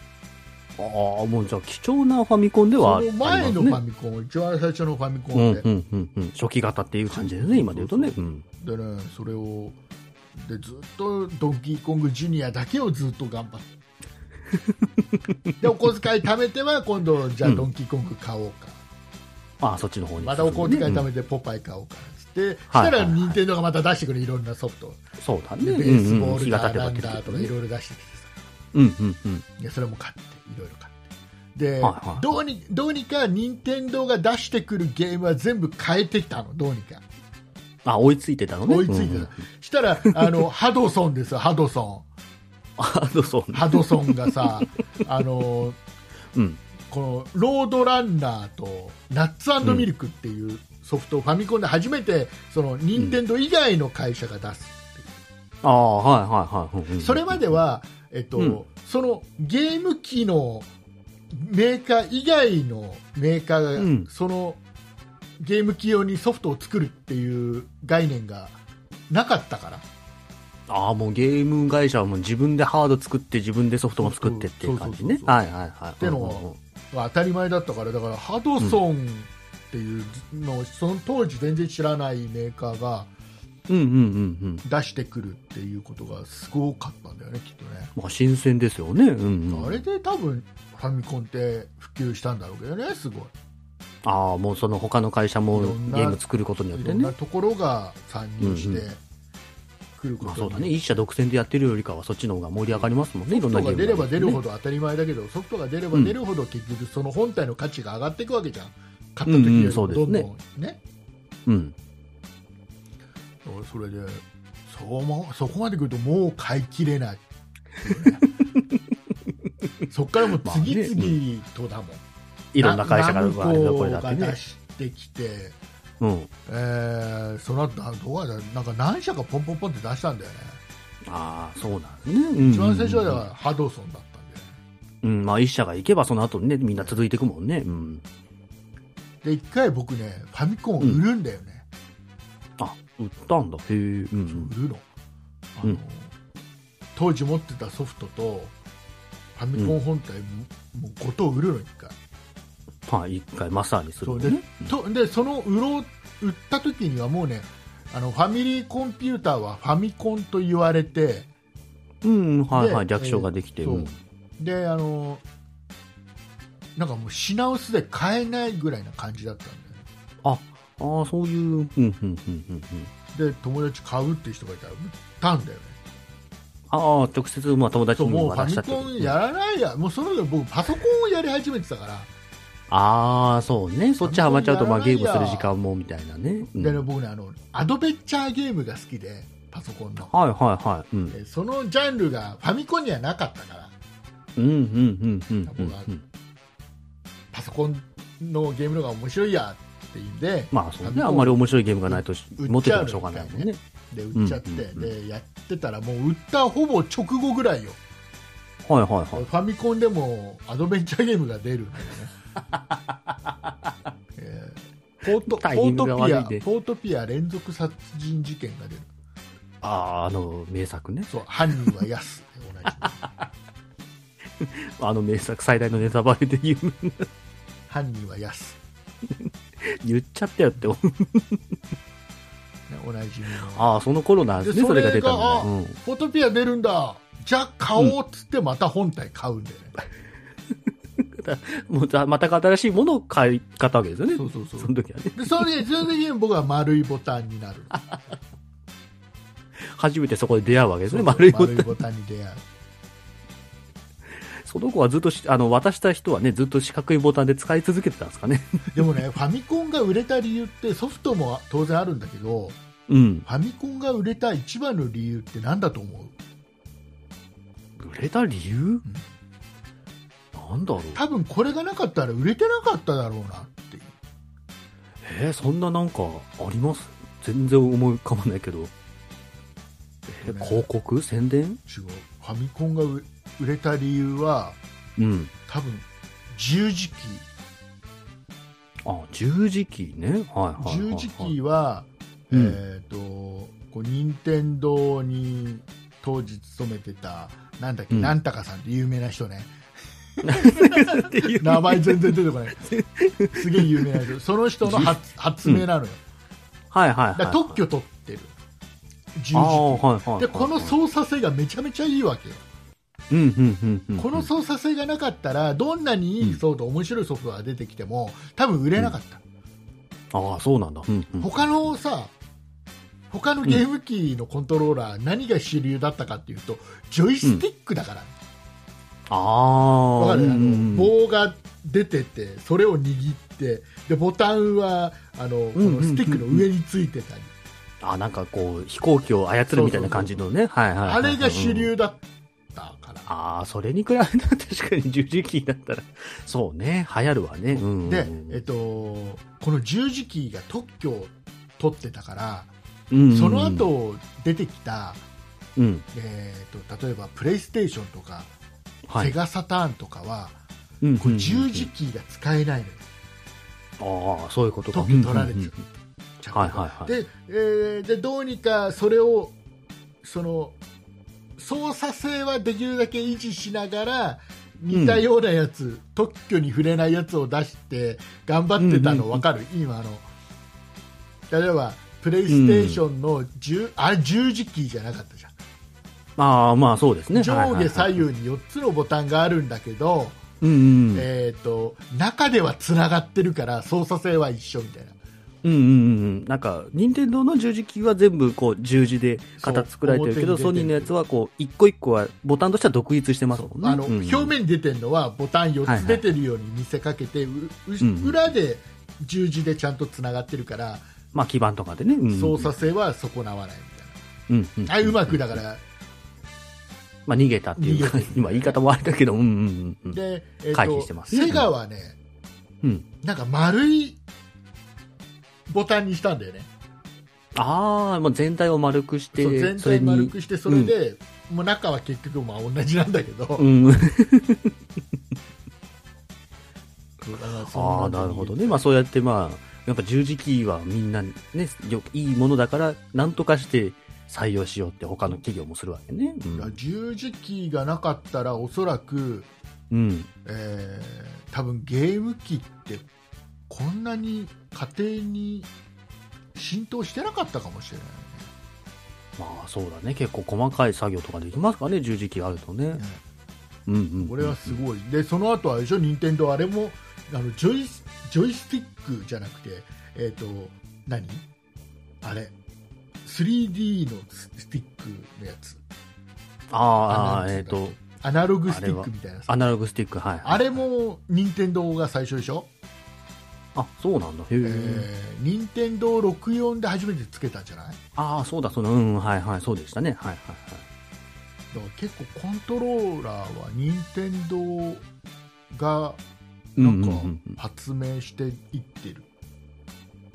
Speaker 3: ああ、もうじゃあ貴重なファミコンではあ
Speaker 2: そ
Speaker 3: り
Speaker 2: の前のファ。ミコン、一番最初のファミコンで、
Speaker 3: うんうんうんうん。初期型っていう感じですね、今で言うとね。うん。
Speaker 2: でねそれをでずっとドンキーコングジュニアだけをずっと頑張って。でお小遣い貯めては今度じゃあ
Speaker 3: うん。
Speaker 2: ドンキーコング買おうか、
Speaker 3: ああ、そっちの方に。
Speaker 2: またお小遣い貯
Speaker 3: うん。
Speaker 2: めてポパイ買おうか。っつって、
Speaker 3: はい。
Speaker 2: したら任天堂がまた出してくるいろんなソフト、
Speaker 3: そうだね。
Speaker 2: でベースボールだなんだとかいろいろ出してきてさ。
Speaker 3: うんうんうん。
Speaker 2: でそれも買っていろいろ買って。で、
Speaker 3: はいはい。
Speaker 2: どうにどうにか任天堂が出してくるゲームは全部変えてきたのどうにか
Speaker 3: あ、追いついてたのね。
Speaker 2: 追いついてた、したらあの <laughs> ハドソンですよハドソ
Speaker 3: あ、そう
Speaker 2: ン。ハドソンがさ <laughs> あの
Speaker 3: うん。
Speaker 2: このロードランナーとナッツミルクっていうソフトをファミコンで初めてその任天堂以外の会社が出す、
Speaker 3: ああ、はいはいはい。うんうん。
Speaker 2: それまでは、えっと
Speaker 3: うん。
Speaker 2: そのゲーム機のメーカー以外のメーカーが、
Speaker 3: うん。
Speaker 2: そのゲーム機用にソフトを作るっていう概念がなかったから
Speaker 3: ああ、もうゲーム会社はもう自分でハード作って自分でソフトも作ってっていう感じねはいはいはい。
Speaker 2: ってのは当たり前だったからだからハドソンっていうのをその当時全然知らないメーカーが
Speaker 3: うんうんうんうん。
Speaker 2: 出してくるっていうことがすごかったんだよねきっとね、
Speaker 3: まあ新鮮ですよね。うんうん。
Speaker 2: あれで多分ファミコンって普及したんだろうけどねすごい
Speaker 3: ああ、もうその他の会社もゲーム作ることによってね。
Speaker 2: いろんなところが参入してくることに、
Speaker 3: まあそうだね。一社独占でやってるよりかはそっちの方が盛り上がりますもんね。いろんな
Speaker 2: ソフトが出れば出るほ
Speaker 3: ど。
Speaker 2: ど当たり前だけどソフトが出れば
Speaker 3: うん
Speaker 2: 出るほど結局その本体の価値が上がっていくわけじゃん買った時よりもどん
Speaker 3: そうですね
Speaker 2: どんね
Speaker 3: うん。
Speaker 2: それでそうもそこまで来るともう買い切れない <laughs> そっからもう次々とだもん、
Speaker 3: いろんな会社が
Speaker 2: ナ
Speaker 3: まあ
Speaker 2: ナムコ
Speaker 3: これだってね
Speaker 2: が出。してきて、
Speaker 3: うん。
Speaker 2: えー、その後などうだなんか何社かポンポンポンって出したんだよね、
Speaker 3: ああ、そうなんですね。うん
Speaker 2: 一番最初はだからハドソンだったんだよね
Speaker 3: うん、まあ一社が行けばその後にね、みんな続いていくもんね。うん。
Speaker 2: で一回僕ねファミコン売るんだよね、
Speaker 3: あ、売ったんだ。へえ。うん
Speaker 2: 売るのあの、
Speaker 3: うん
Speaker 2: 当時持ってたソフトとファミコン本体も,、もうごと売るの一回
Speaker 3: うん。はい、一回マスターにするね。
Speaker 2: とでその売ろう売った時にはもうねあのファミリーコンピューターはファミコンと言われて
Speaker 3: うん、はいはい、
Speaker 2: で
Speaker 3: 略称ができて。
Speaker 2: えーそう
Speaker 3: うん
Speaker 2: であのなんかもう品薄で買えないぐらいな感じだったんだよね
Speaker 3: ああ、そういう、うん、うん、うん、うん。うん
Speaker 2: で友達買うっていう人がいたら売ったんだよね
Speaker 3: ああ、直接、まあ友達
Speaker 2: そう
Speaker 3: にも
Speaker 2: もうファミ
Speaker 3: 渡したってこと
Speaker 2: コンやらないやもうその時僕パソコンをやり始めてたから、
Speaker 3: ああ、そうね。そっちハマっちゃうと、まあゲームする時間もみたいなね。うん
Speaker 2: でね僕ねあのアドベンチャーゲームが好きでパソコンの
Speaker 3: はいはいはい。うん。
Speaker 2: でそのジャンルがファミコンにはなかったから
Speaker 3: うん、うん、うん、うん。うん
Speaker 2: パソコンのゲームの方が面白いやっていうんで
Speaker 3: まあそうね。あんまり面白いゲームがないと持っててもしょうがないもんね。
Speaker 2: で売っちゃって、
Speaker 3: うんうんうん
Speaker 2: でやってたらもう売ったほぼ直後ぐらいよ、
Speaker 3: はいはいはい。
Speaker 2: ファミコンでもアドベンチャーゲームが出るんだよね、<laughs> えーポートピアポートピア連続殺人事件が出る
Speaker 3: ああ、あの名作ね。
Speaker 2: そう犯人はヤスで同じ
Speaker 3: あの名作最大のネタバレで言う、
Speaker 2: 犯人はヤス、
Speaker 3: 言っちゃったよって。
Speaker 2: ね、おなじ
Speaker 3: ああ、その頃なんですね、
Speaker 2: で
Speaker 3: それが出たのね。
Speaker 2: ポートピア出るんだじゃあ買おうっつってまた本体買うんだよね、
Speaker 3: うん。<laughs> もうざまた新しいものを買い買ったわけですよね。
Speaker 2: そうそうそう
Speaker 3: その時はね。
Speaker 2: でそれでその時に僕は丸いボタンになる <laughs>
Speaker 3: 初めてそこで出会うわけですね、丸いボタン。
Speaker 2: ボタンに出会う <laughs>
Speaker 3: その子はずっとし、あの、渡した人はね、ずっと四角いボタンで使い続けてたんですかね。
Speaker 2: でもねファミコンが売れた理由ってソフトも当然あるんだけど
Speaker 3: うん。
Speaker 2: ファミコンが売れた一番の理由って何だと思う？
Speaker 3: 売れた理由、なんだろう。
Speaker 2: 多分これがなかったら売れてなかっただろうなっていう
Speaker 3: えーそんななんかあります？全然思い浮かばないけど。えー
Speaker 2: ね
Speaker 3: 広告？宣伝？
Speaker 2: 違うファミコンが売売れた理由は
Speaker 3: うん。
Speaker 2: 多分十字キ
Speaker 3: あ、十字キーね。はいはい
Speaker 2: ー
Speaker 3: はい、はい。
Speaker 2: 十字キーは、
Speaker 3: うん
Speaker 2: えっ、とこう任天堂に当時勤めてたなんだっけ、
Speaker 3: うん
Speaker 2: なんたかさんって有名な人ね名前全然出てこない。すげえ有名な人。その人の発発明なのよ、
Speaker 3: はいはいはい。
Speaker 2: だから特許取ってる。十字
Speaker 3: はいはいはい。
Speaker 2: でこの操作性がめちゃめちゃいいわけよ、
Speaker 3: うんうんうんうん。
Speaker 2: この操作性がなかったらどんなにいいソフト、面白いソフトが出てきても多分売れなかった、
Speaker 3: ああ、そうなんだ。うんうん。
Speaker 2: 他のさ他のゲーム機のコントローラー、何が主流だったかっていうとジョイスティックだから、
Speaker 3: ああ。
Speaker 2: わかる、あ
Speaker 3: うんうん
Speaker 2: の棒が出ててそれを握ってでボタンはあのこ
Speaker 3: うん
Speaker 2: のスティックの上についてたり、
Speaker 3: あ、なんかこう、飛行機を操るみたいな感じのね。
Speaker 2: あれが主流だっったから。
Speaker 3: ああ、それに比べたら <laughs> 確かに十字キーだったら、そうね、流行るわね。うん。
Speaker 2: で、えっと、この十字キーが特許を取ってたから、
Speaker 3: うん
Speaker 2: その、後出てきた、
Speaker 3: うん。
Speaker 2: えー、と例えばプレイステーションとか、
Speaker 3: はい。
Speaker 2: セガサターンとかは、
Speaker 3: うん
Speaker 2: これ十字キーが使えないのよ、
Speaker 3: ああ、そういうことか。
Speaker 2: 特許取られちゃう
Speaker 3: うんうん
Speaker 2: ちゃん。と
Speaker 3: はいはいはい。
Speaker 2: で,、えーでどうにかそれをその操作性はできるだけ維持しながら似たようなやつ、特許に触れないやつを出して頑張ってたの
Speaker 3: うんうんうん。
Speaker 2: 分かる、今あの。例えばプレイステーションの10、あれ十字キーじゃなかったじゃん
Speaker 3: ああ、まあそうですね。
Speaker 2: 上下
Speaker 3: はいはいはい
Speaker 2: 左右に4つのボタンがあるんだけど、
Speaker 3: うんうん。
Speaker 2: えー、と中ではつながってるから操作性は一緒みたいな
Speaker 3: うんうんうんうん。なんか、任天堂の十字キーは全部こう十字で型作られてるけど、ソニーのやつはこう、一個一個はボタンとしては独立してますもんね。
Speaker 2: あの
Speaker 3: うん
Speaker 2: 表面に出てるのはボタン4
Speaker 3: はいはい
Speaker 2: つ出てるように見せかけて、うう
Speaker 3: うんうん
Speaker 2: 裏で十字でちゃんとつながってるから、
Speaker 3: まあ基板とかでね。うん
Speaker 2: 操作性は損なわない
Speaker 3: うんうん
Speaker 2: みたいな、あうまくだから
Speaker 3: まあ逃げたっていうか今言い方もあれだけど、うんうんうん。
Speaker 2: で、えー
Speaker 3: 回
Speaker 2: と
Speaker 3: 避してますね
Speaker 2: セガはね、
Speaker 3: うん。
Speaker 2: なんか丸いボタンにしたんだよね、
Speaker 3: ああ、もう全体を丸くして、
Speaker 2: そう全体丸くしてそれで、もう中は結局まあ同じなんだけど、
Speaker 3: うん。ああ、なるほどね。まあそうやってまあ、やっぱ十字キーはみんなね、よいいものだから、なんとかして採用しようって他の企業もするわけね。うん。
Speaker 2: 十字キーがなかったらおそらく、
Speaker 3: うん。
Speaker 2: えー多分ゲーム機ってこんなに家庭に浸透してなかったかもしれない
Speaker 3: まあそうだね。結構細かい作業とかできますかね、十字キーあるとね。
Speaker 2: ね、
Speaker 3: うんうんうん。
Speaker 2: これはすごいでその後はあれでしょ？任天堂あれもあのジョイスジョイスティックじゃなくてえっ、と何？あれ 3D のススティックのやつ
Speaker 3: ああ、えっ、と、
Speaker 2: アナログスティックみたいなさ
Speaker 3: アナログスティック、はい。
Speaker 2: あれも任天堂が最初でしょ、
Speaker 3: あ、そうなんだ。へえ。
Speaker 2: えー、任天堂64で初めてつけたんじゃない？
Speaker 3: ああ、そうだ、そうだ。うん、はいはい、そうでしたね。はいはいはい。
Speaker 2: だから結構コントローラーは任天堂が
Speaker 3: うん
Speaker 2: なんか
Speaker 3: うんうんうん
Speaker 2: 発明していってる、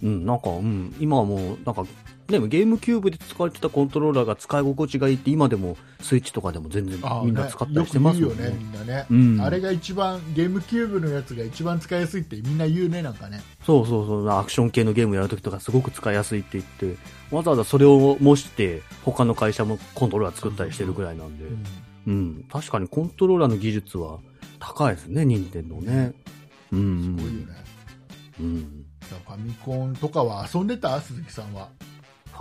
Speaker 3: うん、なんか、うん、今はもう、なんか、ね、ゲームキューブで使われてたコントローラーが使い心地がいいって、今でもスイッチとかでも全然みんな使ったりしてます
Speaker 2: よ
Speaker 3: ね。
Speaker 2: ねみんなね、
Speaker 3: うん。
Speaker 2: あれが一番ゲームキューブのやつが一番使いやすいってみんな言うねなんかね。
Speaker 3: そうそうそう、アクション系のゲームやるときとかすごく使いやすいって言って、わざわざそれを模して、他の会社もコントローラー作ったりしてるぐらいなんで、
Speaker 2: うん。
Speaker 3: うん、確かにコントローラーの技術は高いですね、任天堂ね。うん、
Speaker 2: すごいよね、
Speaker 3: うん。
Speaker 2: ファミコンとかは遊んでた？鈴木さんは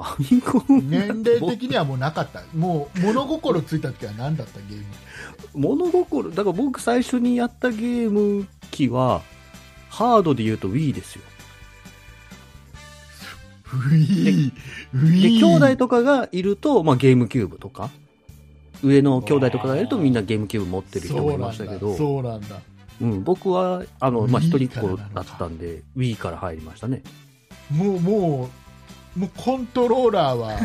Speaker 3: ファミコン、
Speaker 2: 年齢的にはもうなかった。もう物心ついた時は何だったゲーム？
Speaker 3: 物心、だから僕最初にやったゲーム機は、ハードで言うと Wii ですよ。
Speaker 2: ウィーウ
Speaker 3: で、兄弟とかがいると、まあゲームキューブとか、上の兄弟とかがいるとみんなゲームキューブ持ってる人もいましたけど、
Speaker 2: そうなんだ。
Speaker 3: うん、僕は、あの、まあ
Speaker 2: Wii
Speaker 3: 一人っ子だったんで、Wii から入りましたね。
Speaker 2: もうもうもうコントローラーは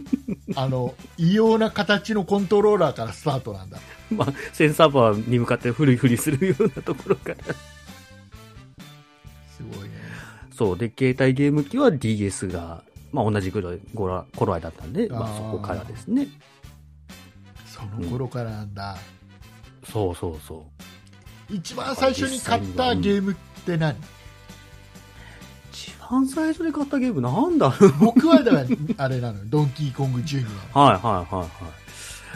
Speaker 2: <laughs> あの異様な形のコントローラーからスタートなんだ <laughs>
Speaker 3: まあ、センサーバーに向かってフリフリするようなところから。
Speaker 2: すごいね
Speaker 3: そう。で、携帯ゲーム機は DS が、まあ同じぐらい、頃合いだったんで、まあそこからですね。
Speaker 2: その頃からなんだ、
Speaker 3: そうそうそう。
Speaker 2: 一番最初に買ったゲームって何？
Speaker 3: 一番最初に買ったゲームなんだろう。
Speaker 2: 僕はだからあれなのよ。ドンキーコングジュニ
Speaker 3: は。いはいはいはい。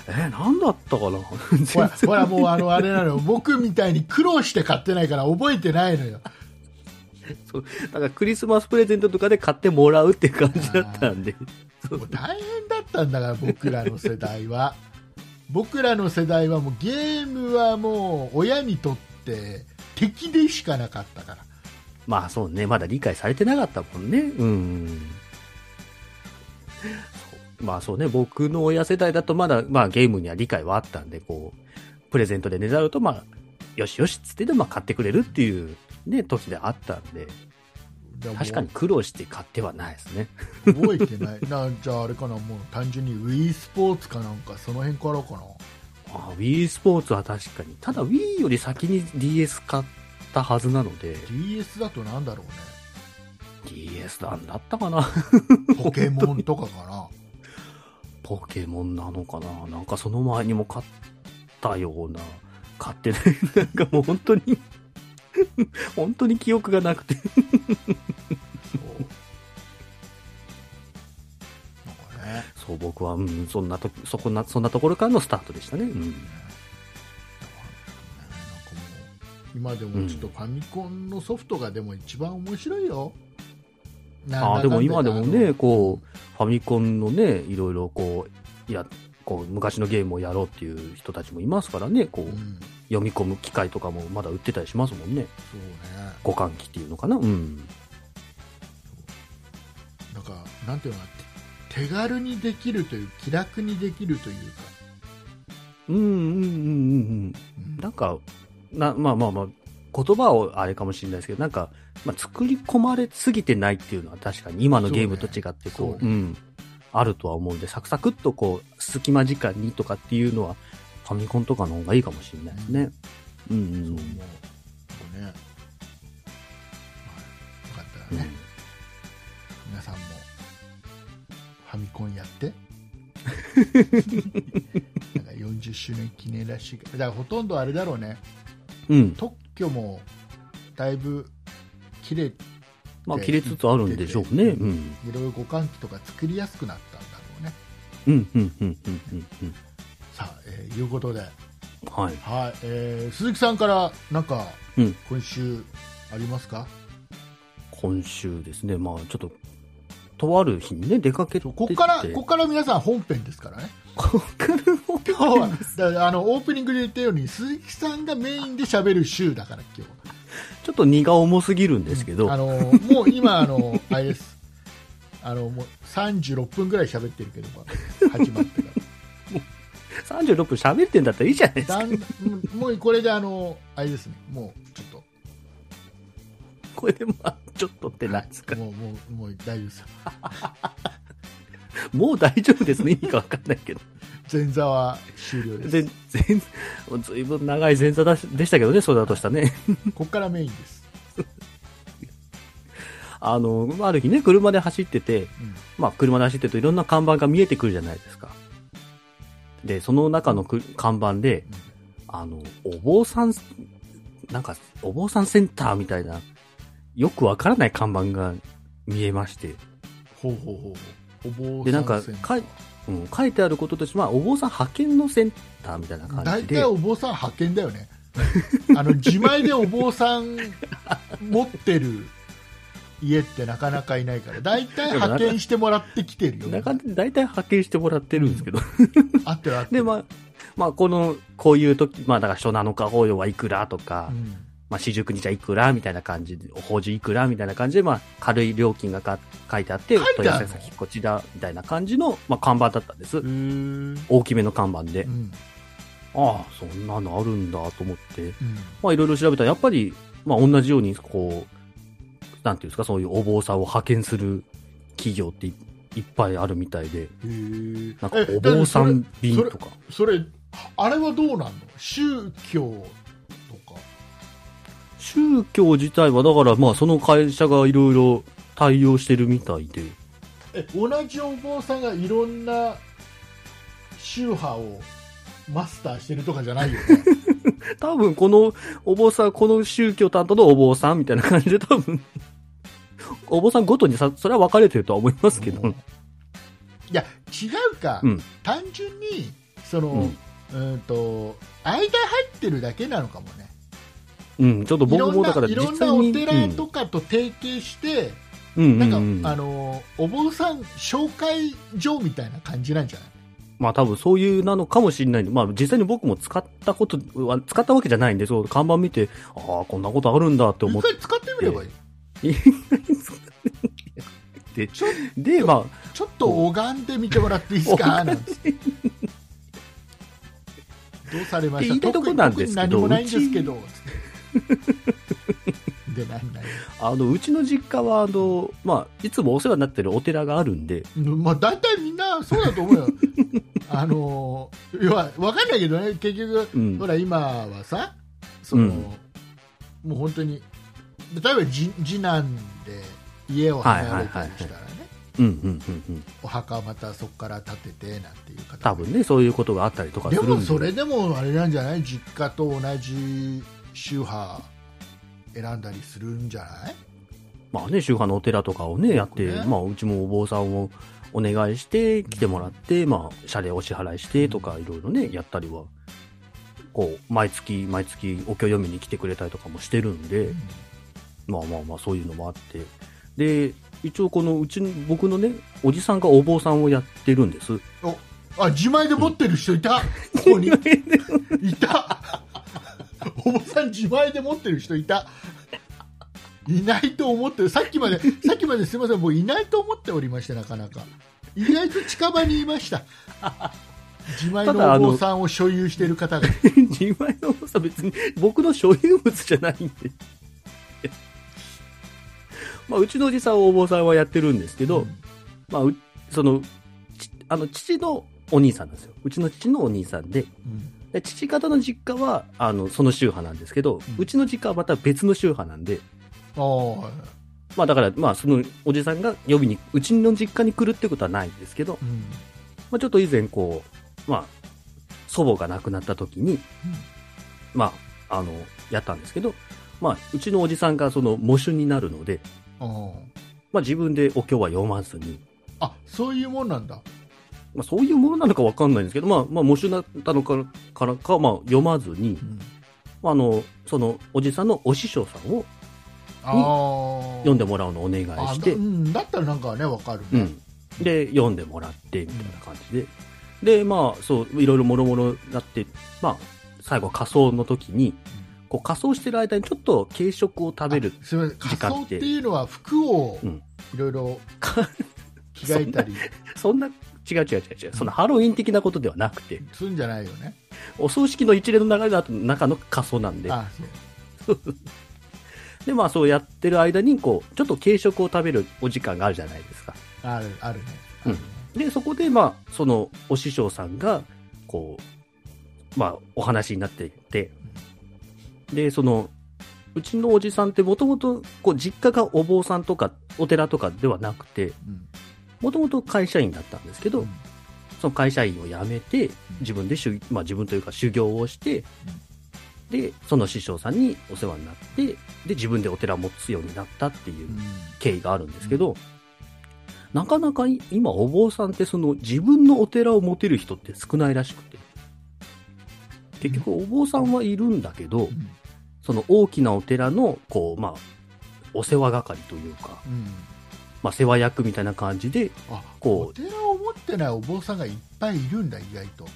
Speaker 3: えー、なんだったかな。
Speaker 2: アほらほらもうあのあれなのよ。僕みたいに苦労して買ってないから覚えてないのよ。
Speaker 3: そう。だからクリスマスプレゼントとかで買ってもらうっていう感じだったんで。
Speaker 2: もう大変だったんだから僕らの世代は。僕らの世代はもうゲームはもう親にとって敵でしかなかったから
Speaker 3: まあそうね、まだ理解されてなかったもんね。うん。まあそうね、僕の親世代だとまだ、まあゲームには理解はあったんで、こう、プレゼントでねだると、まあ、よしよしっつってで、まあ買ってくれるっていうね、時であったんで、確かに苦労して買ってはないですね。
Speaker 2: 覚えてない <laughs> なじゃああれかなもう単純に Wii スポーツかなんかその辺からかな
Speaker 3: あ Wii スポーツは確かに。ただ Wii より先に DS 買ったはずなので、
Speaker 2: DS だとなんだろうね。
Speaker 3: DS なんだったかな？
Speaker 2: ポケモンとかかな。<laughs>
Speaker 3: ポケモンなのかな？なんかその前にも買ったような、買ってない。なんかもう本当に、<laughs> 本当に記憶がなくて。
Speaker 2: そう、
Speaker 3: 僕は、うん、そんなと、そこな、そんなところからのスタートでしたね。うん。
Speaker 2: 今でもちょっとファミコンのソフトがでも一番面白いよ。
Speaker 3: ああ、でも今でもね、こ
Speaker 2: う、
Speaker 3: う、ファミコンのね、いろいろこう、いや、こう、昔のゲームをやろうっていう人たちもいますからね、こう、
Speaker 2: うん、
Speaker 3: 読み込む機械とかもまだ売ってたりしますもんね。
Speaker 2: そうね。
Speaker 3: 互換機っていうのかな？うん。
Speaker 2: なんか、なんていうのかな、手軽にできるという、気楽にできるというか、
Speaker 3: うんうんうんうんうん。
Speaker 2: うん
Speaker 3: なんか、な、まあまあまあ、言葉をあれかもしれないですけど、なんか、まあ、作り込まれすぎてないっていうのは確かに今のゲームと違ってこう、
Speaker 2: そうね
Speaker 3: うん、あるとは思うんで、サクサクっとこう、隙間時間にとかっていうのは、ファミコンとかの方がいいかもしれないですね。うんうんうん。
Speaker 2: そう思う。ね。はい。よかったらね、皆さんも、ファミコンやって。<laughs> なんか40周年記念らしいだからほとんどあれだろうね
Speaker 3: うん。
Speaker 2: 特許もだいぶ切れ
Speaker 3: まあ、切れつつあるんでしょうね。うん。
Speaker 2: いろいろ互換機とか作りやすくなったんだろうね
Speaker 3: うん、うん、うん、うん、うんうん。
Speaker 2: さあ、えーいうことで、
Speaker 3: はい。
Speaker 2: はいえー鈴木さんからなんか
Speaker 3: うん。
Speaker 2: 今週ありますか？
Speaker 3: 今週ですね、まあ、ちょっと、とある日にね、出かけて
Speaker 2: ここからここから皆さん本編ですからね
Speaker 3: こっからも
Speaker 2: 今日はだあのオープニングで言ったように鈴木さんがメインで喋る週だから今日
Speaker 3: ちょっと荷が重すぎるんですけど、
Speaker 2: あのもう今あのあれです。あのもう36分ぐらい喋ってるけど始まってか。<laughs>
Speaker 3: 36分喋ってんだったらいいじゃないですか。
Speaker 2: もうこれであのあれですね。もうちょっ
Speaker 3: これでまあ、ちょっとってなんですか。
Speaker 2: ともうもうもう大丈夫です <laughs>
Speaker 3: もう大丈夫ですね。意味かわかんないけど。
Speaker 2: 前座は終了です
Speaker 3: ずいぶん長い前座だしでしたけどね、そうだとしたね。<laughs>
Speaker 2: ここからメインです、<laughs>
Speaker 3: あの、ある日ね、車で走ってて、
Speaker 2: うん
Speaker 3: まあ、車で走ってるといろんな看板が見えてくるじゃないですか。で、その中のく看板で、あの、お坊さん、なんか、お坊さんセンターみたいな、よくわからない看板が見えまして、
Speaker 2: ほうほうほうほう
Speaker 3: でなんかかいうん、書いてあることとしては、お坊さん派遣のセンターみたいな感じで。
Speaker 2: 大体、お坊さん派遣だよね。<laughs> あの自前でお坊さん持ってる家ってなかなかいないから大体派遣してもらってきてるよ。
Speaker 3: 大体派遣してもらってるんですけど、
Speaker 2: あってるあって
Speaker 3: で、
Speaker 2: る
Speaker 3: まあ、まあ、この、こういう時、まあ、だから初7日法要はいくらとか、
Speaker 2: うん
Speaker 3: まあ、四十九日はいくらみたいな感じで、お法事いくらみたいな感じで、まあ、軽い料金がか書いてあって、
Speaker 2: 書いてあるの？
Speaker 3: 問い合わせ先こちら、みたいな感じの、まあ、看板だったんです。大きめの看板で。
Speaker 2: う。ん。
Speaker 3: ああ、そんなのあるんだと思って、
Speaker 2: うん。
Speaker 3: まあ、いろいろ調べたら、やっぱり、まあ、同じように、こう、なんていうんですか、そういうお坊さんを派遣する企業っていいっぱいあるみたいで、なんか
Speaker 2: え
Speaker 3: お坊さん便
Speaker 2: それ
Speaker 3: とか。
Speaker 2: それあれはどうなんの？宗教
Speaker 3: 宗教自体は、だからまあその会社がいろいろ対応してるみたいで、
Speaker 2: え同じお坊さんがいろんな宗派をマスターしてるとかじゃないよね。<laughs>
Speaker 3: 多分このお坊さん、この宗教担当のお坊さんみたいな感じで多分、<laughs> お坊さんごとにさ、それは分かれてるとは思いますけど、
Speaker 2: うん。いや違うか、
Speaker 3: うん。
Speaker 2: 単純にその、
Speaker 3: うん。
Speaker 2: うん、と間入ってるだけなのかもね
Speaker 3: うん、ちょっと僕もだから
Speaker 2: いろんなお寺とかと提携して、
Speaker 3: うん、うん
Speaker 2: なんか、あのお坊さん紹介所みたいな感じなんじゃない？
Speaker 3: まあ多分そういうなのかもしれない。まあ実際に僕も使ったことは、使ったわけじゃないんで、そう、看板見て、ああ、こんなことあるんだって思って、
Speaker 2: 一回使ってみればいい、
Speaker 3: で
Speaker 2: ちょ
Speaker 3: で、まあ、
Speaker 2: ちょっと拝んでみてもらっていいですか？なんて。どうされました？
Speaker 3: 言いたいとこなんですけ
Speaker 2: 何もないんですけどででなんない
Speaker 3: あの、うちの実家は、あの、まあ、いつもお世話になってるお寺があるんで、
Speaker 2: まあ大体みんなそうだと思うよ。<laughs> あの要は分かんないけどね。結局、
Speaker 3: うん。
Speaker 2: ほら今はさその、
Speaker 3: うん。
Speaker 2: もう本当に例えば次次男で家を離れたりしたらね、
Speaker 3: うん、うん、うん、うん。
Speaker 2: お墓をまたそこから建ててなんていう方
Speaker 3: 多分ね、そういうことがあったりとかす
Speaker 2: で
Speaker 3: るんで。
Speaker 2: もそれでもあれなんじゃない？実家と同じ宗派選んだりするんじゃない？
Speaker 3: まあね、宗派のお寺とかをね、やって、
Speaker 2: ね
Speaker 3: まあ、うちもお坊さんをお願いして、来てもらって、まあ、謝礼お支払いしてとか、いろいろね、やったりは、こう、毎月、毎月、お経読みに来てくれたりとかもしてるんで、まあまあまあ、そういうのもあって。で、一応このうちの、僕のね、おじさんがお坊さんをやってるんです。
Speaker 2: あ自前で持ってる人いた、<laughs> ここに。<laughs> いた <laughs> お坊さん自前で持ってる人いた。いないと思ってる。さっきまでさっきまですみません。もういないと思っておりましてなかなか。意外と近場にいました。自前
Speaker 3: の
Speaker 2: のお坊さんを所有している方が。<laughs>
Speaker 3: 自前のお坊さん別に僕の所有物じゃないんで。まあ、うちのおじさんはお坊さんはやってるんですけど、まあ、うその、ちあの、父のお兄さんなんですよ。うちの父のお兄さんで、
Speaker 2: うん
Speaker 3: で父方の実家は、あの、その宗派なんですけど、
Speaker 2: う
Speaker 3: うんちの実家はまた別の宗派なんで、
Speaker 2: ああ
Speaker 3: まあだから、まあそのおじさんが呼びに、うちの実家に来るってことはないんですけど、
Speaker 2: うん。
Speaker 3: まあちょっと以前こう、まあ、祖母が亡くなった時に、まあ、あの、やったんですけど、まあ、うちのおじさんがその、喪主になるので、
Speaker 2: あ
Speaker 3: まあ自分でお経は読まずに、
Speaker 2: ああそういうもんなんだ
Speaker 3: まあそういうものなのかわかんないんですけど、まあ、まあ、喪主になったのからからか、まあ読まずに、
Speaker 2: うん。
Speaker 3: あの、その、おじさんのお師匠さんを読んでもらうのをお願いして。
Speaker 2: あだう、んだったらなんかねわかるね、
Speaker 3: うん。で、読んでもらって、みたいな感じで。で、まあ、そう、いろいろもろもろなって、まあ、最後仮装の時に、こう仮装してる間にちょっと軽食を食べる。
Speaker 2: あすみません。仮装っ
Speaker 3: 時間って
Speaker 2: ていうのは服を
Speaker 3: うん。
Speaker 2: いろいろ
Speaker 3: か
Speaker 2: 着替えたり。
Speaker 3: そんな、違う違う違う違う。そのハロウィン的なことではなくて、
Speaker 2: するんじゃないよね。
Speaker 3: お葬式の一連の流れの中の仮装なんで、
Speaker 2: あそう。<laughs>
Speaker 3: で、まあそうやってる間に、こう、ちょっと軽食を食べるお時間があるじゃないですか。
Speaker 2: あるあるね。
Speaker 3: うん。で、そこで、まあ、その、お師匠さんが、こう、まあ、お話になっていて、で、その、うちのおじさんってもともと、こう、実家がお坊さんとか、お寺とかではなくて、
Speaker 2: うん
Speaker 3: もともと会社員だったんですけど、
Speaker 2: うん。
Speaker 3: その会社員を辞めて、自分で修、まあ自分というか修行をして、で、その師匠さんにお世話になって、で、自分でお寺を持つようになったっていう
Speaker 2: うん。
Speaker 3: 経緯があるんですけど、なかなか今お坊さんってその自分のお寺を持てる人って少ないらしくて、結局お坊さんはいるんだけど、
Speaker 2: うん。
Speaker 3: その大きなお寺の、こう、まあ、お世話係というか、
Speaker 2: うん
Speaker 3: まあ、世話役みたいな感じで、
Speaker 2: あ
Speaker 3: こう。
Speaker 2: お寺を持ってないお坊さんがいっぱいいるんだ意外と。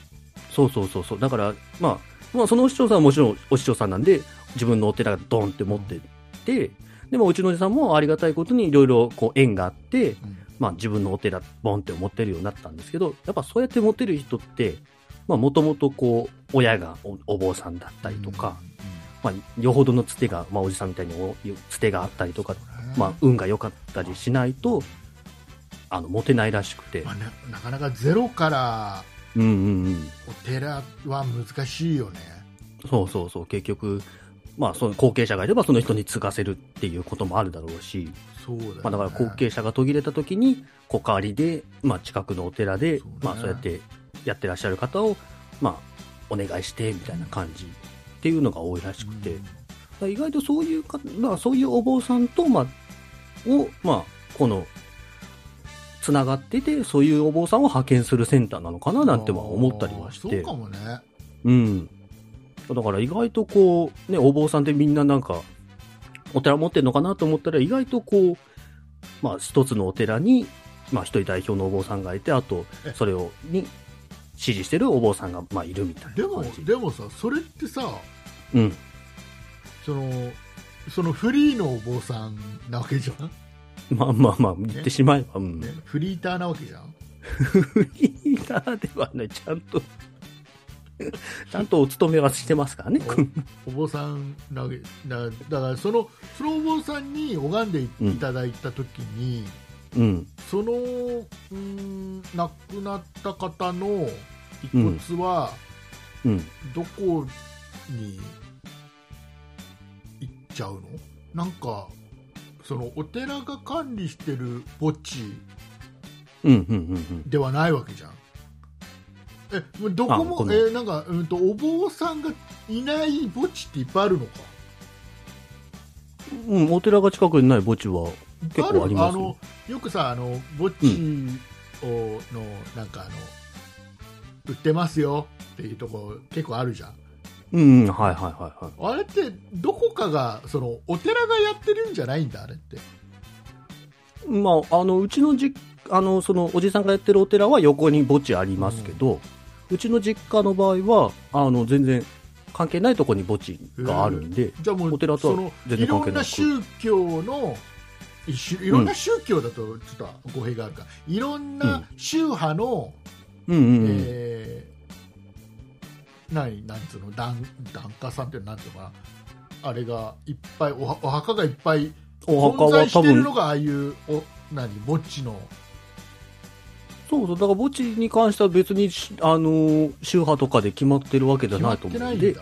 Speaker 3: そうそうそうそう。だから、まあ、まあ、そのお師匠さんはもちろんお師匠さんなんで、自分のお寺がドンって持ってて、でもうちのおじさんもありがたいことにいろいろこう縁があって、
Speaker 2: うん。
Speaker 3: まあ自分のお寺ボンって持ってるようになったんですけど、やっぱそうやって持ってる人って、まあもともとこう、親がおお坊さんだったりとか、まあよほどのつてが、まあおじさんみたいにおつてがあったりとか、
Speaker 2: うん。
Speaker 3: まあ運が良かったりしないと、あの、持てないらしくて。
Speaker 2: まあ。ねなかなかゼロから
Speaker 3: うんうんうん。
Speaker 2: お寺は難しいよね。
Speaker 3: そうそうそう、結局、まあ、その後継者がいればその人に継がせるっていうこともあるだろうし、
Speaker 2: そうだよね。
Speaker 3: まあ、だから後継者が途切れた時に、小代わりで、まあ、近くのお寺で、
Speaker 2: そうね。
Speaker 3: まあ、そうやってやってらっしゃる方を、まあ、お願いして、みたいな感じっていうのが多いらしくて、だから意外とそういうか、まあ、そういうお坊さんと、まあ、を、まあ、この、つながってて、そういうお坊さんを派遣するセンターなのかななんては思ったりはして。
Speaker 2: そうかもね
Speaker 3: うん。だから意外とこう、ね、お坊さんってみんななんか、お寺持ってるのかなと思ったら、意外とこう、まあ一つのお寺に、まあ一人代表のお坊さんがいて、あと
Speaker 2: え、
Speaker 3: それを、に、支持してるお坊さんが、まあいるみたい
Speaker 2: でも
Speaker 3: な感じ。
Speaker 2: でもさそれってさ
Speaker 3: うん。
Speaker 2: そのそのフリーのお坊さんなわけじゃん、
Speaker 3: まあまあまあ、言ってしまえば、うん。
Speaker 2: ね、フリーターなわけじゃん？
Speaker 3: フリーターではない、ちゃんと。<laughs> ちゃんとお勤めはしてますからね。
Speaker 2: お坊さん投げだだからそのそのお坊さんに拝んでいただいた時に、
Speaker 3: うん。
Speaker 2: そのうーん亡くなった方の遺骨は
Speaker 3: うん。
Speaker 2: どこにちゃうの？なんかそのお寺が管理してる墓地
Speaker 3: うん、うん、うんうん。
Speaker 2: ではないわけじゃん。えどこもえなんか、うん、とお坊さんがいない墓地っていっぱいあるのか？
Speaker 3: うん、お寺が近くにない墓地は結構ありますよ。
Speaker 2: のよくさあの墓地をの、なんかあの売ってますよっていうとこ結構あるじゃん
Speaker 3: うん、うんはいはいはいはい。
Speaker 2: あれってどこかがそのお寺がやってるんじゃないんだあれって。
Speaker 3: まあ、あの、うちのじ、あの、その、おじさんがやってるお寺は横に墓地ありますけど、うちの実家の場合は、あの、全然関係ないところに墓地があるんで、
Speaker 2: じゃあもう
Speaker 3: お寺とは
Speaker 2: その
Speaker 3: 全然
Speaker 2: いろ
Speaker 3: 関係なく。
Speaker 2: んな宗教のいろんな宗教だとちょっと語弊があるか、いろんな宗派の、
Speaker 3: うんうんうん。
Speaker 2: えー、何なんつうの檀檀家さんってなんていうのかなあれがいっぱいおはお墓がいっぱい
Speaker 3: お墓
Speaker 2: 存在してるの、がああいうお何墓地の。
Speaker 3: そうそう、だから墓地に関しては別にし、あの、宗派とかで決まってるわけじゃないと思うんで。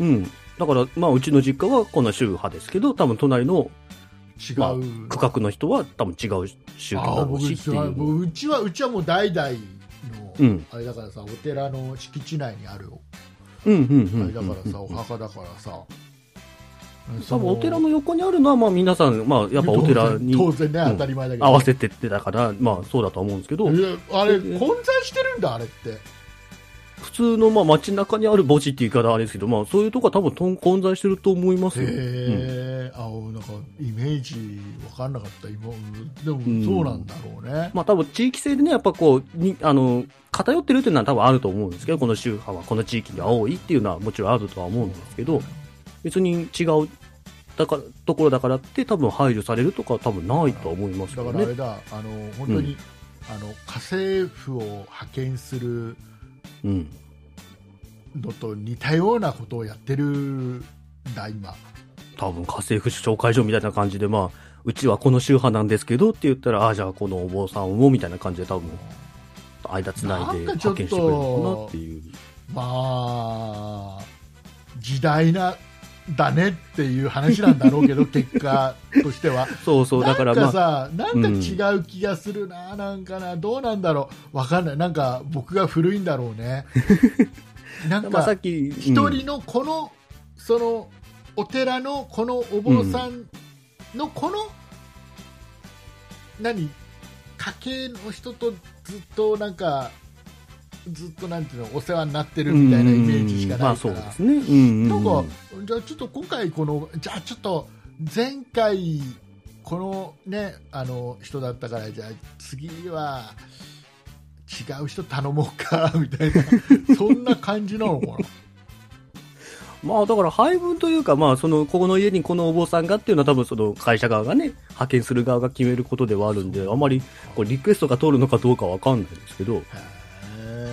Speaker 3: うん。だから、まあ、うちの実家はこの宗派ですけど、多分隣の
Speaker 2: 違う、
Speaker 3: まあ区画の人は多分違う宗教
Speaker 2: ああ
Speaker 3: だろう
Speaker 2: 僕
Speaker 3: しっていう。
Speaker 2: 僕う。ちはうちはもう代々の、
Speaker 3: うん。
Speaker 2: あれだからさお寺の敷地内にあるよ、
Speaker 3: うんうんうん。
Speaker 2: あれだからさ、お墓だからさ。
Speaker 3: 多分お寺の横にあるのは、まあ皆さん、まあやっぱお寺に
Speaker 2: 当然ね
Speaker 3: うん。
Speaker 2: 当たり前だけど、
Speaker 3: 合わせてってだから、まあそうだとは思うんですけど、
Speaker 2: いやあれ混在してるんだあれって
Speaker 3: 普通のまあ街中にある墓地っていう言い方はあれですけど、まあそういうとこは多分混在してると思います
Speaker 2: へ
Speaker 3: よ。うん
Speaker 2: え、あなんかイメージ分かんなかった今でも
Speaker 3: ん
Speaker 2: そうなんだろうね、
Speaker 3: まあ多分地域性でね、やっぱこう、にあの、偏ってるっていうのは多分あると思うんですけど、この宗派はこの地域には多いっていうのはもちろんあるとは思うんですけど、別に違う、だから、ところだからって多分排除されるとかは多分ないとは思いますね。
Speaker 2: からあれだあの本当に、あの家政婦を派遣する
Speaker 3: うん。
Speaker 2: のと似たようなことをやってるんだ今
Speaker 3: 多分家政婦紹介所みたいな感じで、まあ、うちはこの宗派なんですけどって言ったら、ああ、じゃあこのお坊さんをみたいな感じで多分、間つないで派遣してくれるのかなっていう。
Speaker 2: まあ時代なだねっていう話なんだろうけど結果としては。<laughs>
Speaker 3: そうそう、だから
Speaker 2: なんか
Speaker 3: まあ、
Speaker 2: さ、なんか違う気がするな、なんかな、どうなんだろう、わかんない、なんか僕が古いんだろうね。<laughs> なんか
Speaker 3: っき、
Speaker 2: 一人のこの、そのお寺のこのお坊さんのこの、何、家系の人とずっとなんか、ずっとなんていうの、お世話になってるみたいなイメージしか
Speaker 3: まあ
Speaker 2: ないから。
Speaker 3: そうですね。うんうん
Speaker 2: な
Speaker 3: うんん
Speaker 2: か、じゃあちょっと今回この、じゃあちょっと前回このねあの人だったからじゃあ次は違う人頼もうかみたいなそんな感じなのかな。<laughs>
Speaker 3: まあだから配分というか、まあその、ここの家にこのお坊さんがっていうのは多分その会社側がね、派遣する側が決めることではあるんで、あまりこうリクエストが通るのかどうかわかんないですけど、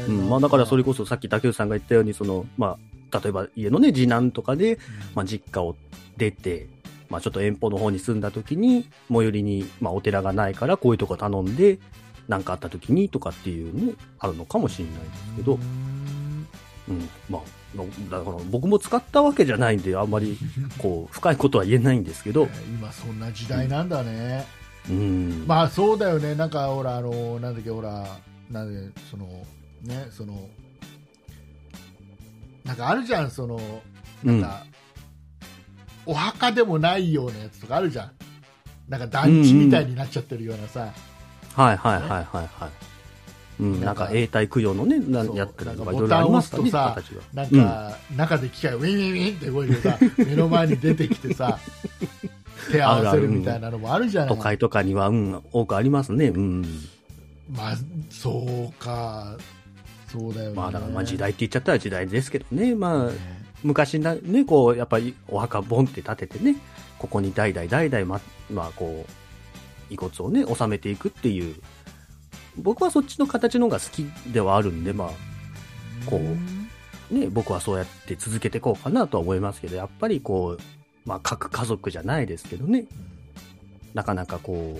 Speaker 3: うん、まあだからそれこそさっき竹内さんが言ったように、その、まあ、例えば家のね、次男とかで、まあ実家を出て、まあちょっと遠方の方に住んだ時に、最寄りに、まあお寺がないからこういうとこ頼んで、なんかあった時にとかっていうのあるのかもしれないですけど、
Speaker 2: うーん。
Speaker 3: うん、まあ、だから僕も使ったわけじゃないんで、あんまり <laughs> こう深いことは言えないんですけど、
Speaker 2: 今そんな時代なんだね。
Speaker 3: うん、
Speaker 2: まあそうだよね、なんかほら、あのなんだっけ、ほら、なんで、その、ね、その、なんかあるじゃん、その、なんか、お墓でもないようなやつとかあるじゃん。なんか団地みたいになっちゃってるようなさ、
Speaker 3: はいはいはいはいはい。うん、なんか永代供養のね、な
Speaker 2: そう
Speaker 3: やってるのがいろいろありますからね、
Speaker 2: ボタンを押す
Speaker 3: 形が。
Speaker 2: なんか、中で機械がウィンウィンウィンって動いてさ、目の前に出てきてさ、<laughs> 手合わせるみたいなのもあるじゃない
Speaker 3: 都会とかには、うん、多くありますね。うん。
Speaker 2: まあ、そうか、そうだよね。
Speaker 3: まあだからまあ時代って言っちゃったら時代ですけどね。まあ
Speaker 2: ね
Speaker 3: 昔な、ね、こう、やっぱりお墓ボンって立ててね、ここに代々代々ま、まあこう、遺骨をね、収めていくっていう、僕はそっちの形の方が好きではあるんで、まあ、こうね、僕はそうやって続けていこうかなとは思いますけど、やっぱりこう、まあ、各家族じゃないですけどね、なかなかこ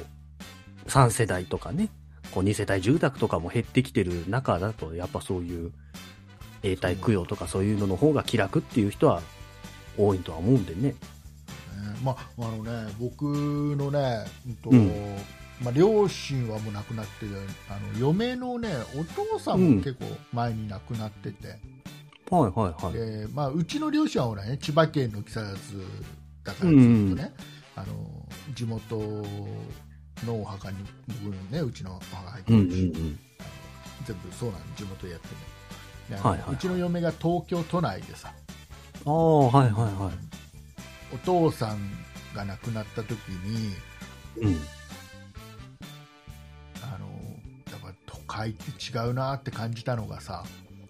Speaker 3: う、3世代とかね、こう2世帯住宅とかも減ってきてる中だと、やっぱそういう、永代供養とかそういうのの方が気楽っていう人は多いとは思うんでね。
Speaker 2: ねまあ、あのね、僕のね、うんと
Speaker 3: うん
Speaker 2: まあ、両親はもう亡くなっててあの嫁のねお父さんも結構前に亡くなってて、
Speaker 3: はいはいはい。
Speaker 2: でまあ、うちの両親はほら、ね、千葉県の木更津だからずっとね、あの地元のお墓に僕のねうちのお墓入って
Speaker 3: うんうん
Speaker 2: るし、
Speaker 3: うん。
Speaker 2: 全部そうなの地元でやってるであの
Speaker 3: はいはいはいう
Speaker 2: ちの嫁が東京都内でさ
Speaker 3: ああ、はいはいは
Speaker 2: お父さんが亡くなった時に
Speaker 3: い。うん。
Speaker 2: あのやっぱ都会って違うなって感じたのがさ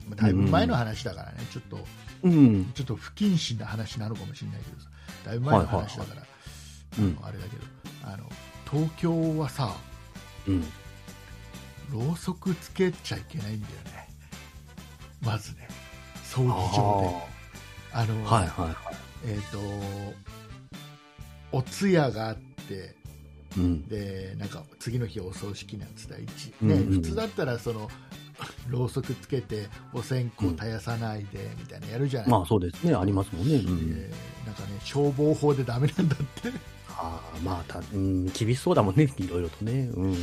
Speaker 2: まあだいぶ前の話だからね、ちょっと
Speaker 3: うん。
Speaker 2: ちょっと不謹慎な話なのかもしれないけどさだいぶ前の話だから、
Speaker 3: いはいはい
Speaker 2: あのあれだけどあの東京はさ
Speaker 3: うん。
Speaker 2: ろうそくつけちゃいけないんだよねまずね葬儀場であの、
Speaker 3: はいはいはい。
Speaker 2: えっ、とお通夜があって
Speaker 3: うん。
Speaker 2: でなんか次の日お葬式なんつったら一、
Speaker 3: うんうん
Speaker 2: ね普通だったらそのろうそくつけてお線香絶やさないでみたいなやるじゃない、
Speaker 3: まあそうですね、ありますもんね。うん。
Speaker 2: えーなんかね消防法でダメなんだって、
Speaker 3: ああ、まあた、うん、厳しそうだもんね、いろいろとね。うん。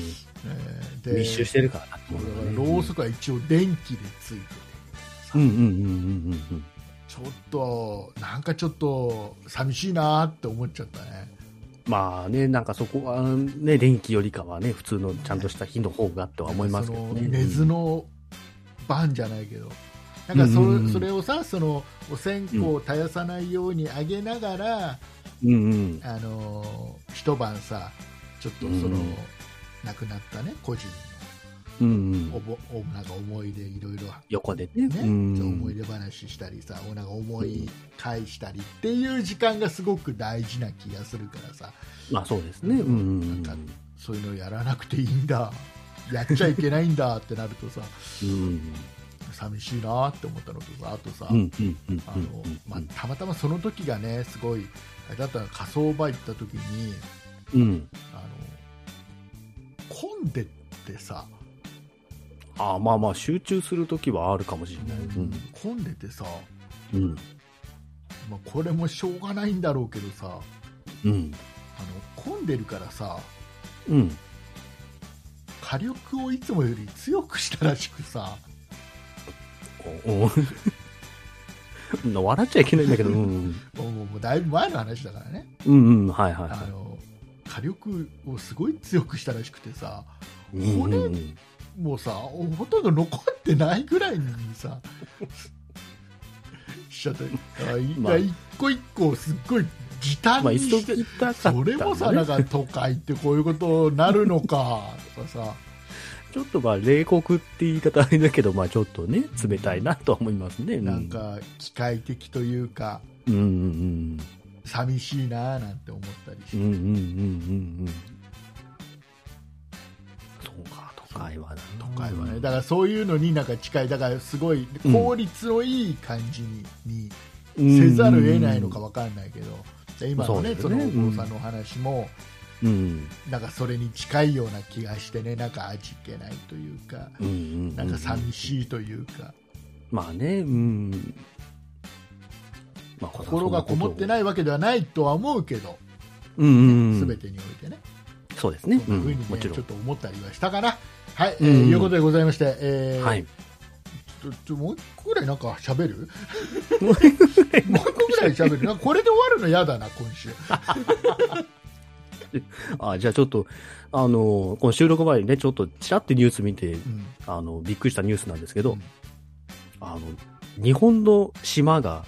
Speaker 2: え
Speaker 3: 密集してるからな、
Speaker 2: だからろうそくは一応電気でついてて
Speaker 3: うんうんうんうんうんうん。
Speaker 2: ちょっとなんかちょっと寂しいなって思っちゃったね
Speaker 3: まあね、なんかそこはね、電気よりかはね、普通のちゃんとした火の方がとは思いますけどね。
Speaker 2: その根津の番じゃないけどなんかそれをさそのお線香を絶やさないようにあげながら、
Speaker 3: うんうん。
Speaker 2: あのー一晩さちょっとその、
Speaker 3: うん
Speaker 2: 亡くなったね個人
Speaker 3: うんうん
Speaker 2: のお。ぼおなんか思い出いろいろ
Speaker 3: 横でね。
Speaker 2: ね、
Speaker 3: うん
Speaker 2: 思い出話したりさなんか思い返したりっていう時間がすごく大事な気がするからさ
Speaker 3: まあそうですね。うんうん
Speaker 2: なんかそういうのやらなくていいんだやっちゃいけないんだってなるとさ
Speaker 3: うん。うん
Speaker 2: 寂しいなって思ったのとさあとさ、
Speaker 3: うんうんうん
Speaker 2: あのまあ、たまたまその時がねすごいだったの火葬場行った時に
Speaker 3: うん。
Speaker 2: あの混んでってさ、
Speaker 3: ああ、まあまあ集中するときはあるかもしれない。うん。
Speaker 2: 混んでてさ、
Speaker 3: うん。
Speaker 2: まあ、これもしょうがないんだろうけどさ
Speaker 3: うん。
Speaker 2: あの混んでるからさ
Speaker 3: うん。
Speaker 2: 火力をいつもより強くしたらしくさ
Speaker 3: おお笑っちゃいけないんだけど、うん。
Speaker 2: もうもうだいぶ前の話だからね。
Speaker 3: うんうん、はいはいは
Speaker 2: あの火力をすごい強くしたらしくてさ
Speaker 3: い。うん
Speaker 2: もうさほとんど残ってないぐらいにさしちゃってだからい
Speaker 3: まあ。
Speaker 2: 一個一個すっごい時短
Speaker 3: まあ、
Speaker 2: に
Speaker 3: 一
Speaker 2: して、
Speaker 3: 度行ったかったんだね。
Speaker 2: それもさなんか都会ってこういうことになるのかとかさ
Speaker 3: ちょっとまあ、冷酷って言い方あれだけど、まあちょっとね、冷たいなとは思いますね。う
Speaker 2: なん、か機械的というか
Speaker 3: うんうん
Speaker 2: 寂しいななんて思ったりして、
Speaker 3: うん。うんうんうんうんうん。そうか、都会はな。
Speaker 2: 都会はねだからそういうのになんか近いだからすごい効率のいい感じに,、にせざるを得ないのかわかんないけど、で今のね
Speaker 3: そですね
Speaker 2: そうのお父さんのお話も、
Speaker 3: うん。
Speaker 2: なんかそれに近いような気がしてねなんか味気ないというか、
Speaker 3: うんうんうん。
Speaker 2: なんか寂しいというか、
Speaker 3: まあね、うん。まあ
Speaker 2: 心がこもって
Speaker 3: い。
Speaker 2: ないわけではないとは思うけど、
Speaker 3: うんうんうん。
Speaker 2: 全てにおいてね、
Speaker 3: そうですね。うん
Speaker 2: そんな風にね、
Speaker 3: もちろん。
Speaker 2: ちょっと思ったりはしたかな。はい、え
Speaker 3: うん
Speaker 2: ーいうことでございまして、えー
Speaker 3: はい。
Speaker 2: もう一個ぐらいなんか喋る？<laughs> もう一個ぐらい喋る？これで終わるの嫌だな、今週。
Speaker 3: あ、じゃあちょっと、あの、この収録前にね、ちょっとちらってニュース見て、
Speaker 2: うん。
Speaker 3: あの、びっくりしたニュースなんですけど、
Speaker 2: うん。
Speaker 3: あの、日本の島が、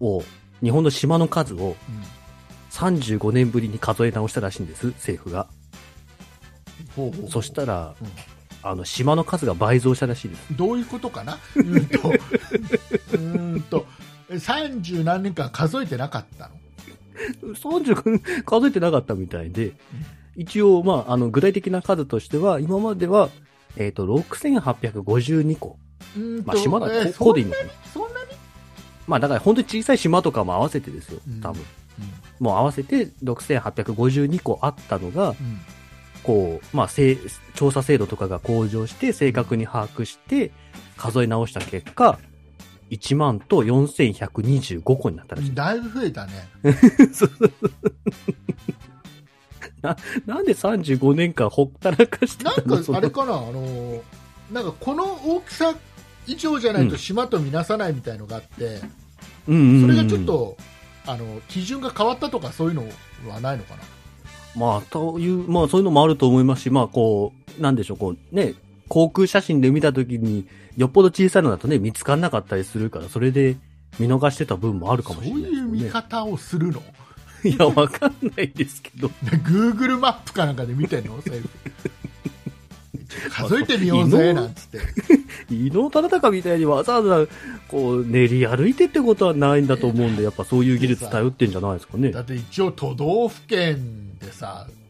Speaker 3: を、日本の島の数を35年ぶりに数え直したらしいんです、政府が。
Speaker 2: ほうほうほう。
Speaker 3: そしたら、
Speaker 2: うん。
Speaker 3: あの、島の数が倍増したらしいです。
Speaker 2: どういうことかな？うーんと、<laughs> うーんと、え30何年間数えてなかったの？
Speaker 3: 35数えてなかったみたいで、一応、まあ、あの、具体的な数としては、今までは、えっ、と、6852個。まあ島だと
Speaker 2: えー
Speaker 3: ここうでいいのかな。
Speaker 2: そんなに？
Speaker 3: まあだから本当に小さい島とかも合わせてですよ。
Speaker 2: うん、
Speaker 3: 多分。もう合わせて6852個あったのが、
Speaker 2: うん。うん
Speaker 3: こう、まあ、調査精度とかが向上して、正確に把握して、数え直した結果、1万と4125個になったらしい。
Speaker 2: だいぶ増えたね。<laughs>
Speaker 3: そうななんで35年間ほったらかして
Speaker 2: なん
Speaker 3: たのその
Speaker 2: かあれかな、あのーなんかこの大きさ以上じゃないと島とみなさないみたいのがあって、
Speaker 3: うん
Speaker 2: それがちょっと、あの基準が変わったとかそういうのはないのかな？
Speaker 3: まあ、という、まあ、そういうのもあると思いますし、まあ、こう、なんでしょう、こう、ね、航空写真で見たときに、よっぽど小さいのだとね、見つからなかったりするから、それで見逃してた分もあるかもしれないね。
Speaker 2: そういう見方をするの？<laughs>
Speaker 3: いや、わかんないですけど。<laughs>
Speaker 2: Google マップかなんかで見てんの？<laughs> 数えてみようぜなんつって。
Speaker 3: 伊能忠敬みたいにわざわざ、こう、練り歩いてってことはないんだと思うんで、やっぱそういう技術頼ってんじゃないですかね
Speaker 2: だ。って一応都道府県でさ、
Speaker 3: うん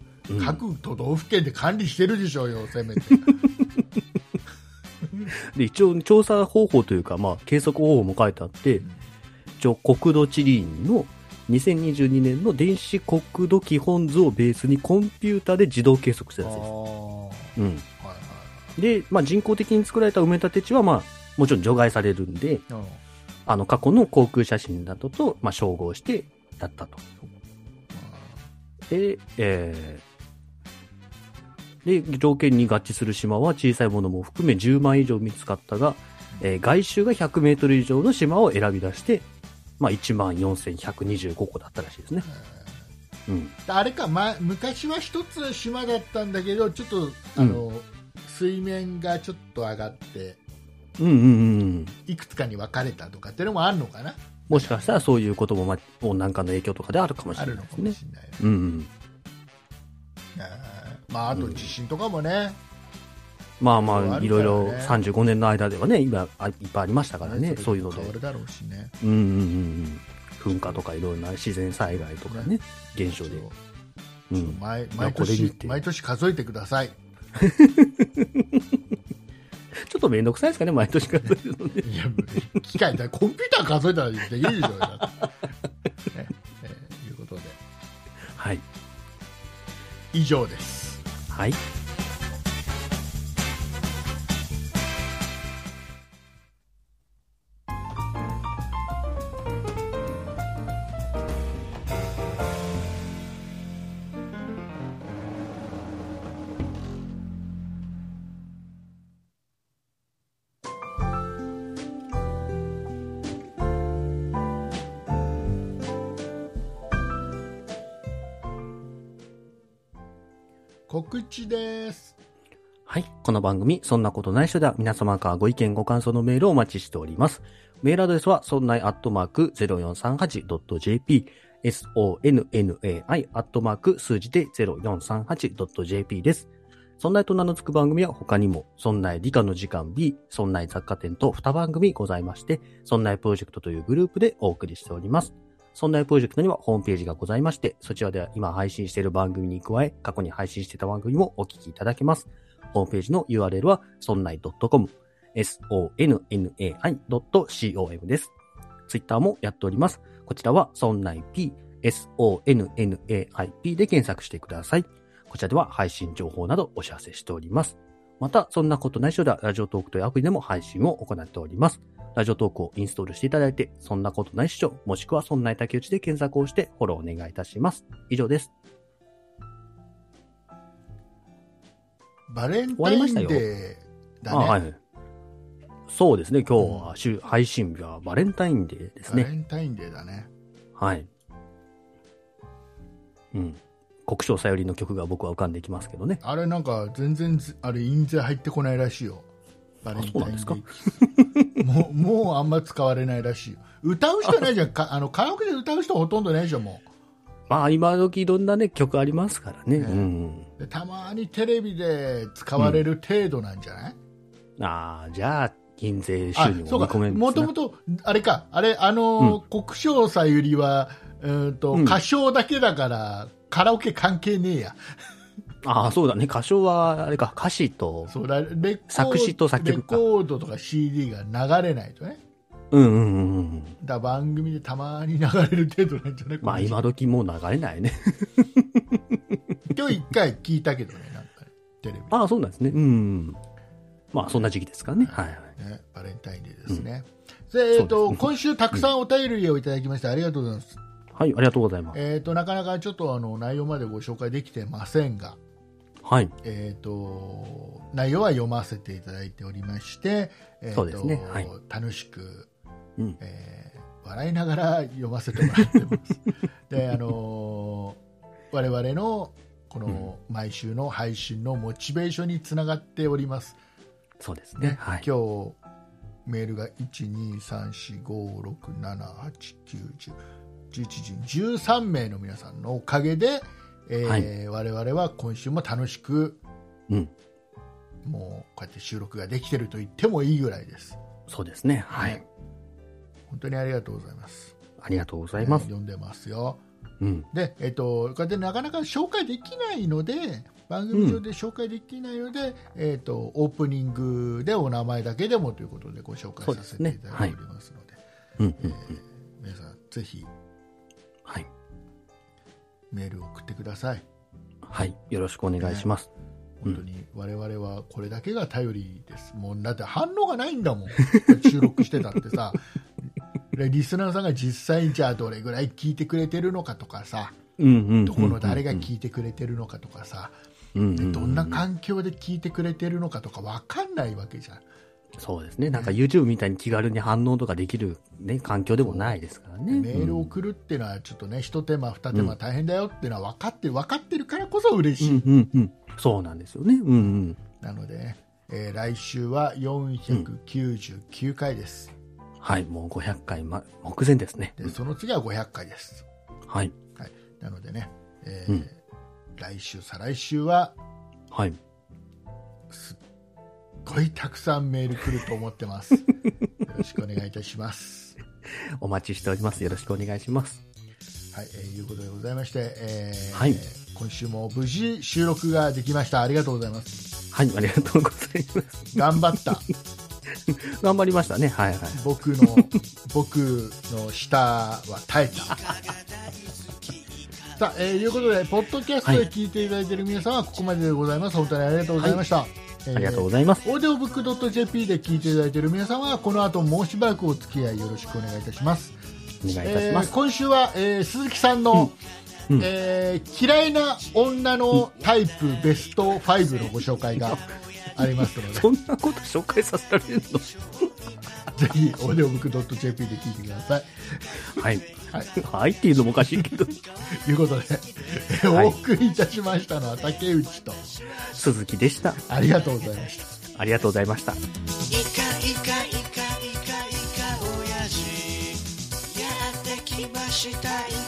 Speaker 2: 各都道府県で管理してるでしょうよ、<laughs> せめて。
Speaker 3: で、一応、調査方法というか、まあ、計測方法も書いてあって、一応、国土地理院の2022年の電子国土基本図をベースにコンピューターで自動計測したやつです。
Speaker 2: は
Speaker 3: うん。
Speaker 2: いはい
Speaker 3: で、まあ、人工的に作られた埋め立て地は、まあ、もちろん除外されるんで、
Speaker 2: うん
Speaker 3: あの、過去の航空写真などと、まあ、照合して、やったと。で、えーで、条件に合致する島は小さいものも含め10万以上見つかったが、えー外周が100メートル以上の島を選び出して、まあ、1万4125個だったらしいですね。うん。
Speaker 2: あれか、ま、昔は一つの島だったんだけど、ちょっと、あの、水面がちょっと上がって、
Speaker 3: うんうんうんうん。
Speaker 2: いくつかに分かれたとかっていうのもあるのかな？
Speaker 3: もしかしたらそういうことも、まあ、温暖化の影響とかであるかもし
Speaker 2: あ
Speaker 3: れないですね
Speaker 2: るのかもし。れない。
Speaker 3: うんうん。
Speaker 2: えーまあ、あと地震とかもね、
Speaker 3: まあまあ、
Speaker 2: そうあ
Speaker 3: いろいろ35年の間ではね、今、あいっぱいありましたからね、
Speaker 2: れ
Speaker 3: そういうので
Speaker 2: 変。わるだろうしね。
Speaker 3: うんうんうんうん。噴火とかいろんな自然災害とかね、現象で。
Speaker 2: そう
Speaker 3: うん。
Speaker 2: 毎毎年毎年数えてください。<laughs>
Speaker 3: ちょっとめんどくさいですかね、毎年数えるのね。
Speaker 2: いや、機械だ、コンピューター数えたらできるでしょうって <laughs> ねえーいうことで、
Speaker 3: はい。
Speaker 2: 以上です。
Speaker 3: はい。
Speaker 2: 告知です。
Speaker 3: はい。この番組、そんなことない人では皆様からご意見ご感想のメールをお待ちしております。メールアドレスは、そんないアットマーク 0438.jp、sonnai アットマーク数字で 0438.jp です。そんないと名の付く番組は他にも、そんない理科の時間 B、そんない雑貨店と2番組ございまして、そんないプロジェクトというグループでお送りしております。そんなプロジェクトにはホームページがございまして、そちらでは今配信している番組に加え、過去に配信していた番組もお聞きいただけます。ホームページの URL は、そんない .com、sonnai.com です。ツイッターもやっております。こちらは、そんない p、sonnaip で検索してください。こちらでは配信情報などお知らせしております。また、そんなことない人では、ラジオトークというアプリでも配信を行っております。ラジオトークをインストールしていただいて、そんなことないっしょ、もしくはそんない竹内で検索をしてフォローお願いいたします。以上です。
Speaker 2: バレンタインデーだね。
Speaker 3: あはい。そうですね、今日は週、配信日はバレンタインデーです
Speaker 2: バレ
Speaker 3: ね。
Speaker 2: ンタインデーだね。
Speaker 3: はい。うん。国章さよりの曲が僕は浮かんできますけどね。
Speaker 2: あれなんか全然ずあれ印税入ってこないらしいよ。バレンタインデー。もう、もうあんま使われないらしいよ。歌う人ないじゃん。かあのカラオケで歌う人ほとんどないでしょ、も
Speaker 3: まあ、今時いろんなね、曲ありますからね。
Speaker 2: ね
Speaker 3: うん。
Speaker 2: たまにテレビで使われる程度なんじゃない、
Speaker 3: ああ、じゃあ、印税収
Speaker 2: あ
Speaker 3: 入
Speaker 2: そうか、
Speaker 3: を見込め
Speaker 2: もともと、あれか、あれ、あのー国章さゆりは、うーんと、
Speaker 3: うん
Speaker 2: 歌唱だけだから、カラオケ関係ねえや。
Speaker 3: ああ、そうだね。歌唱は、あれか、歌詞と、
Speaker 2: そうだレ
Speaker 3: 作詞と作曲か
Speaker 2: レコードとか CD が流れないとね
Speaker 3: うんうんうんうん。
Speaker 2: だ番組でたまに流れる程度なんじゃない？
Speaker 3: まあ今時もう流れないね。<laughs>
Speaker 2: 今日一回聞いたけどねなんかねテレビ
Speaker 3: ああ、そうなんですね。うん。まあそんな時期ですからね。はいはい。
Speaker 2: で、ね、バレンタインデーですね、でえっ、と、今週たくさんお便りをいただきましてありがとうございます、
Speaker 3: はい、ありがとうございます。
Speaker 2: えっ、となかなかちょっとあの内容までご紹介できてませんが
Speaker 3: はい。
Speaker 2: えー、と内容は読ませていただいておりまして、えーと
Speaker 3: そうですねはい
Speaker 2: 楽しく、
Speaker 3: うん。
Speaker 2: えー笑いながら読ませてもらってます。<laughs> で、あのー我々のこの毎週の配信のモチベーションにつながっております。
Speaker 3: そうですね。
Speaker 2: ね
Speaker 3: はい。
Speaker 2: 今日メールが1、2、3、4、5、6、7、8、9、10、11、13名の皆さんのおかげで、えー我々は今週も楽しく
Speaker 3: うん。
Speaker 2: もうこうやって収録ができてると言ってもいいぐらいです。
Speaker 3: そうですね。はい。
Speaker 2: 本当にありがとうございます。
Speaker 3: ありがとうございます。
Speaker 2: 読んでますよ。
Speaker 3: うん。
Speaker 2: で、えっと、こうやってなかなか紹介できないので、番組上で紹介できないので、えっと、オープニングでお名前だけでもということでご紹介させていただいておりますので、
Speaker 3: うん。うん。うん
Speaker 2: 皆さん、ぜひ
Speaker 3: はい。
Speaker 2: メールを送ってください。
Speaker 3: はい。よろしくお願いします。
Speaker 2: 本当に我々はこれだけが頼りです。もうだって反応がないんだもん。<laughs> 収録してたってさ。でリスナーさんが実際にじゃあどれぐらい聞いてくれてるのかとかさ。どこの誰が聞いてくれてるのかとかさ。どんな環境で聞いてくれてるのかとか分かんないわけじゃん。
Speaker 3: そうですね。なんか YouTube みたいに気軽に反応とかできるね、環境でもないですからね。
Speaker 2: メールを送るっていうのはちょっとね、一手間二手間大変だよっていうのは分かってる、分かってるからこそ嬉しい。
Speaker 3: うんうんうん。そうなんですよね。うんうん。
Speaker 2: なのでね、えー来週は499回です。
Speaker 3: はい。もう500回、ま、目前ですね。
Speaker 2: で、その次は500回です。
Speaker 3: はい。
Speaker 2: はい。なのでね、えー
Speaker 3: うん
Speaker 2: 来週、再来週は、
Speaker 3: はい。
Speaker 2: すっごいたくさんメール来ると思ってます。<laughs> よろしくお願いいたします。
Speaker 3: お待ちしております。よろしくお願いします。
Speaker 2: はい、えーいうことでございまして、えー
Speaker 3: はい
Speaker 2: 今週も無事収録ができました。ありがとうございます。
Speaker 3: はい。ありがとうございます。
Speaker 2: 頑張った。<laughs>
Speaker 3: 頑張りましたね。はいはい。
Speaker 2: 僕の、<laughs> 僕の舌は耐えた。さあ、えーいうことで、ポッドキャストで聞いていただいている皆さんはここまででございます。本当にありがとうございました。えー
Speaker 3: ありがとうございます。
Speaker 2: オーディオブックドット JP で聞いていただいている皆さんはこの後もうしばらくお付き合いよろしくお願いいたします。
Speaker 3: お願いいたします。
Speaker 2: えー今週は、えー鈴木さんの、
Speaker 3: うんうん
Speaker 2: えー嫌いな女のタイプベスト5のご紹介が <laughs> ありますので、
Speaker 3: そんなこと紹介させられるの？<laughs>
Speaker 2: ぜひオーディオブックドット JP で聞いてください。
Speaker 3: はい。
Speaker 2: はい、
Speaker 3: はいっていうのもおかしいけど。
Speaker 2: と <laughs> いうことで、えー
Speaker 3: はい
Speaker 2: お送りいたしましたのは竹内と、
Speaker 3: 鈴木でした。
Speaker 2: ありがとうございました。
Speaker 3: ありがとうございました。
Speaker 1: イカイカイカイカイカ親父やってきましたイカ親父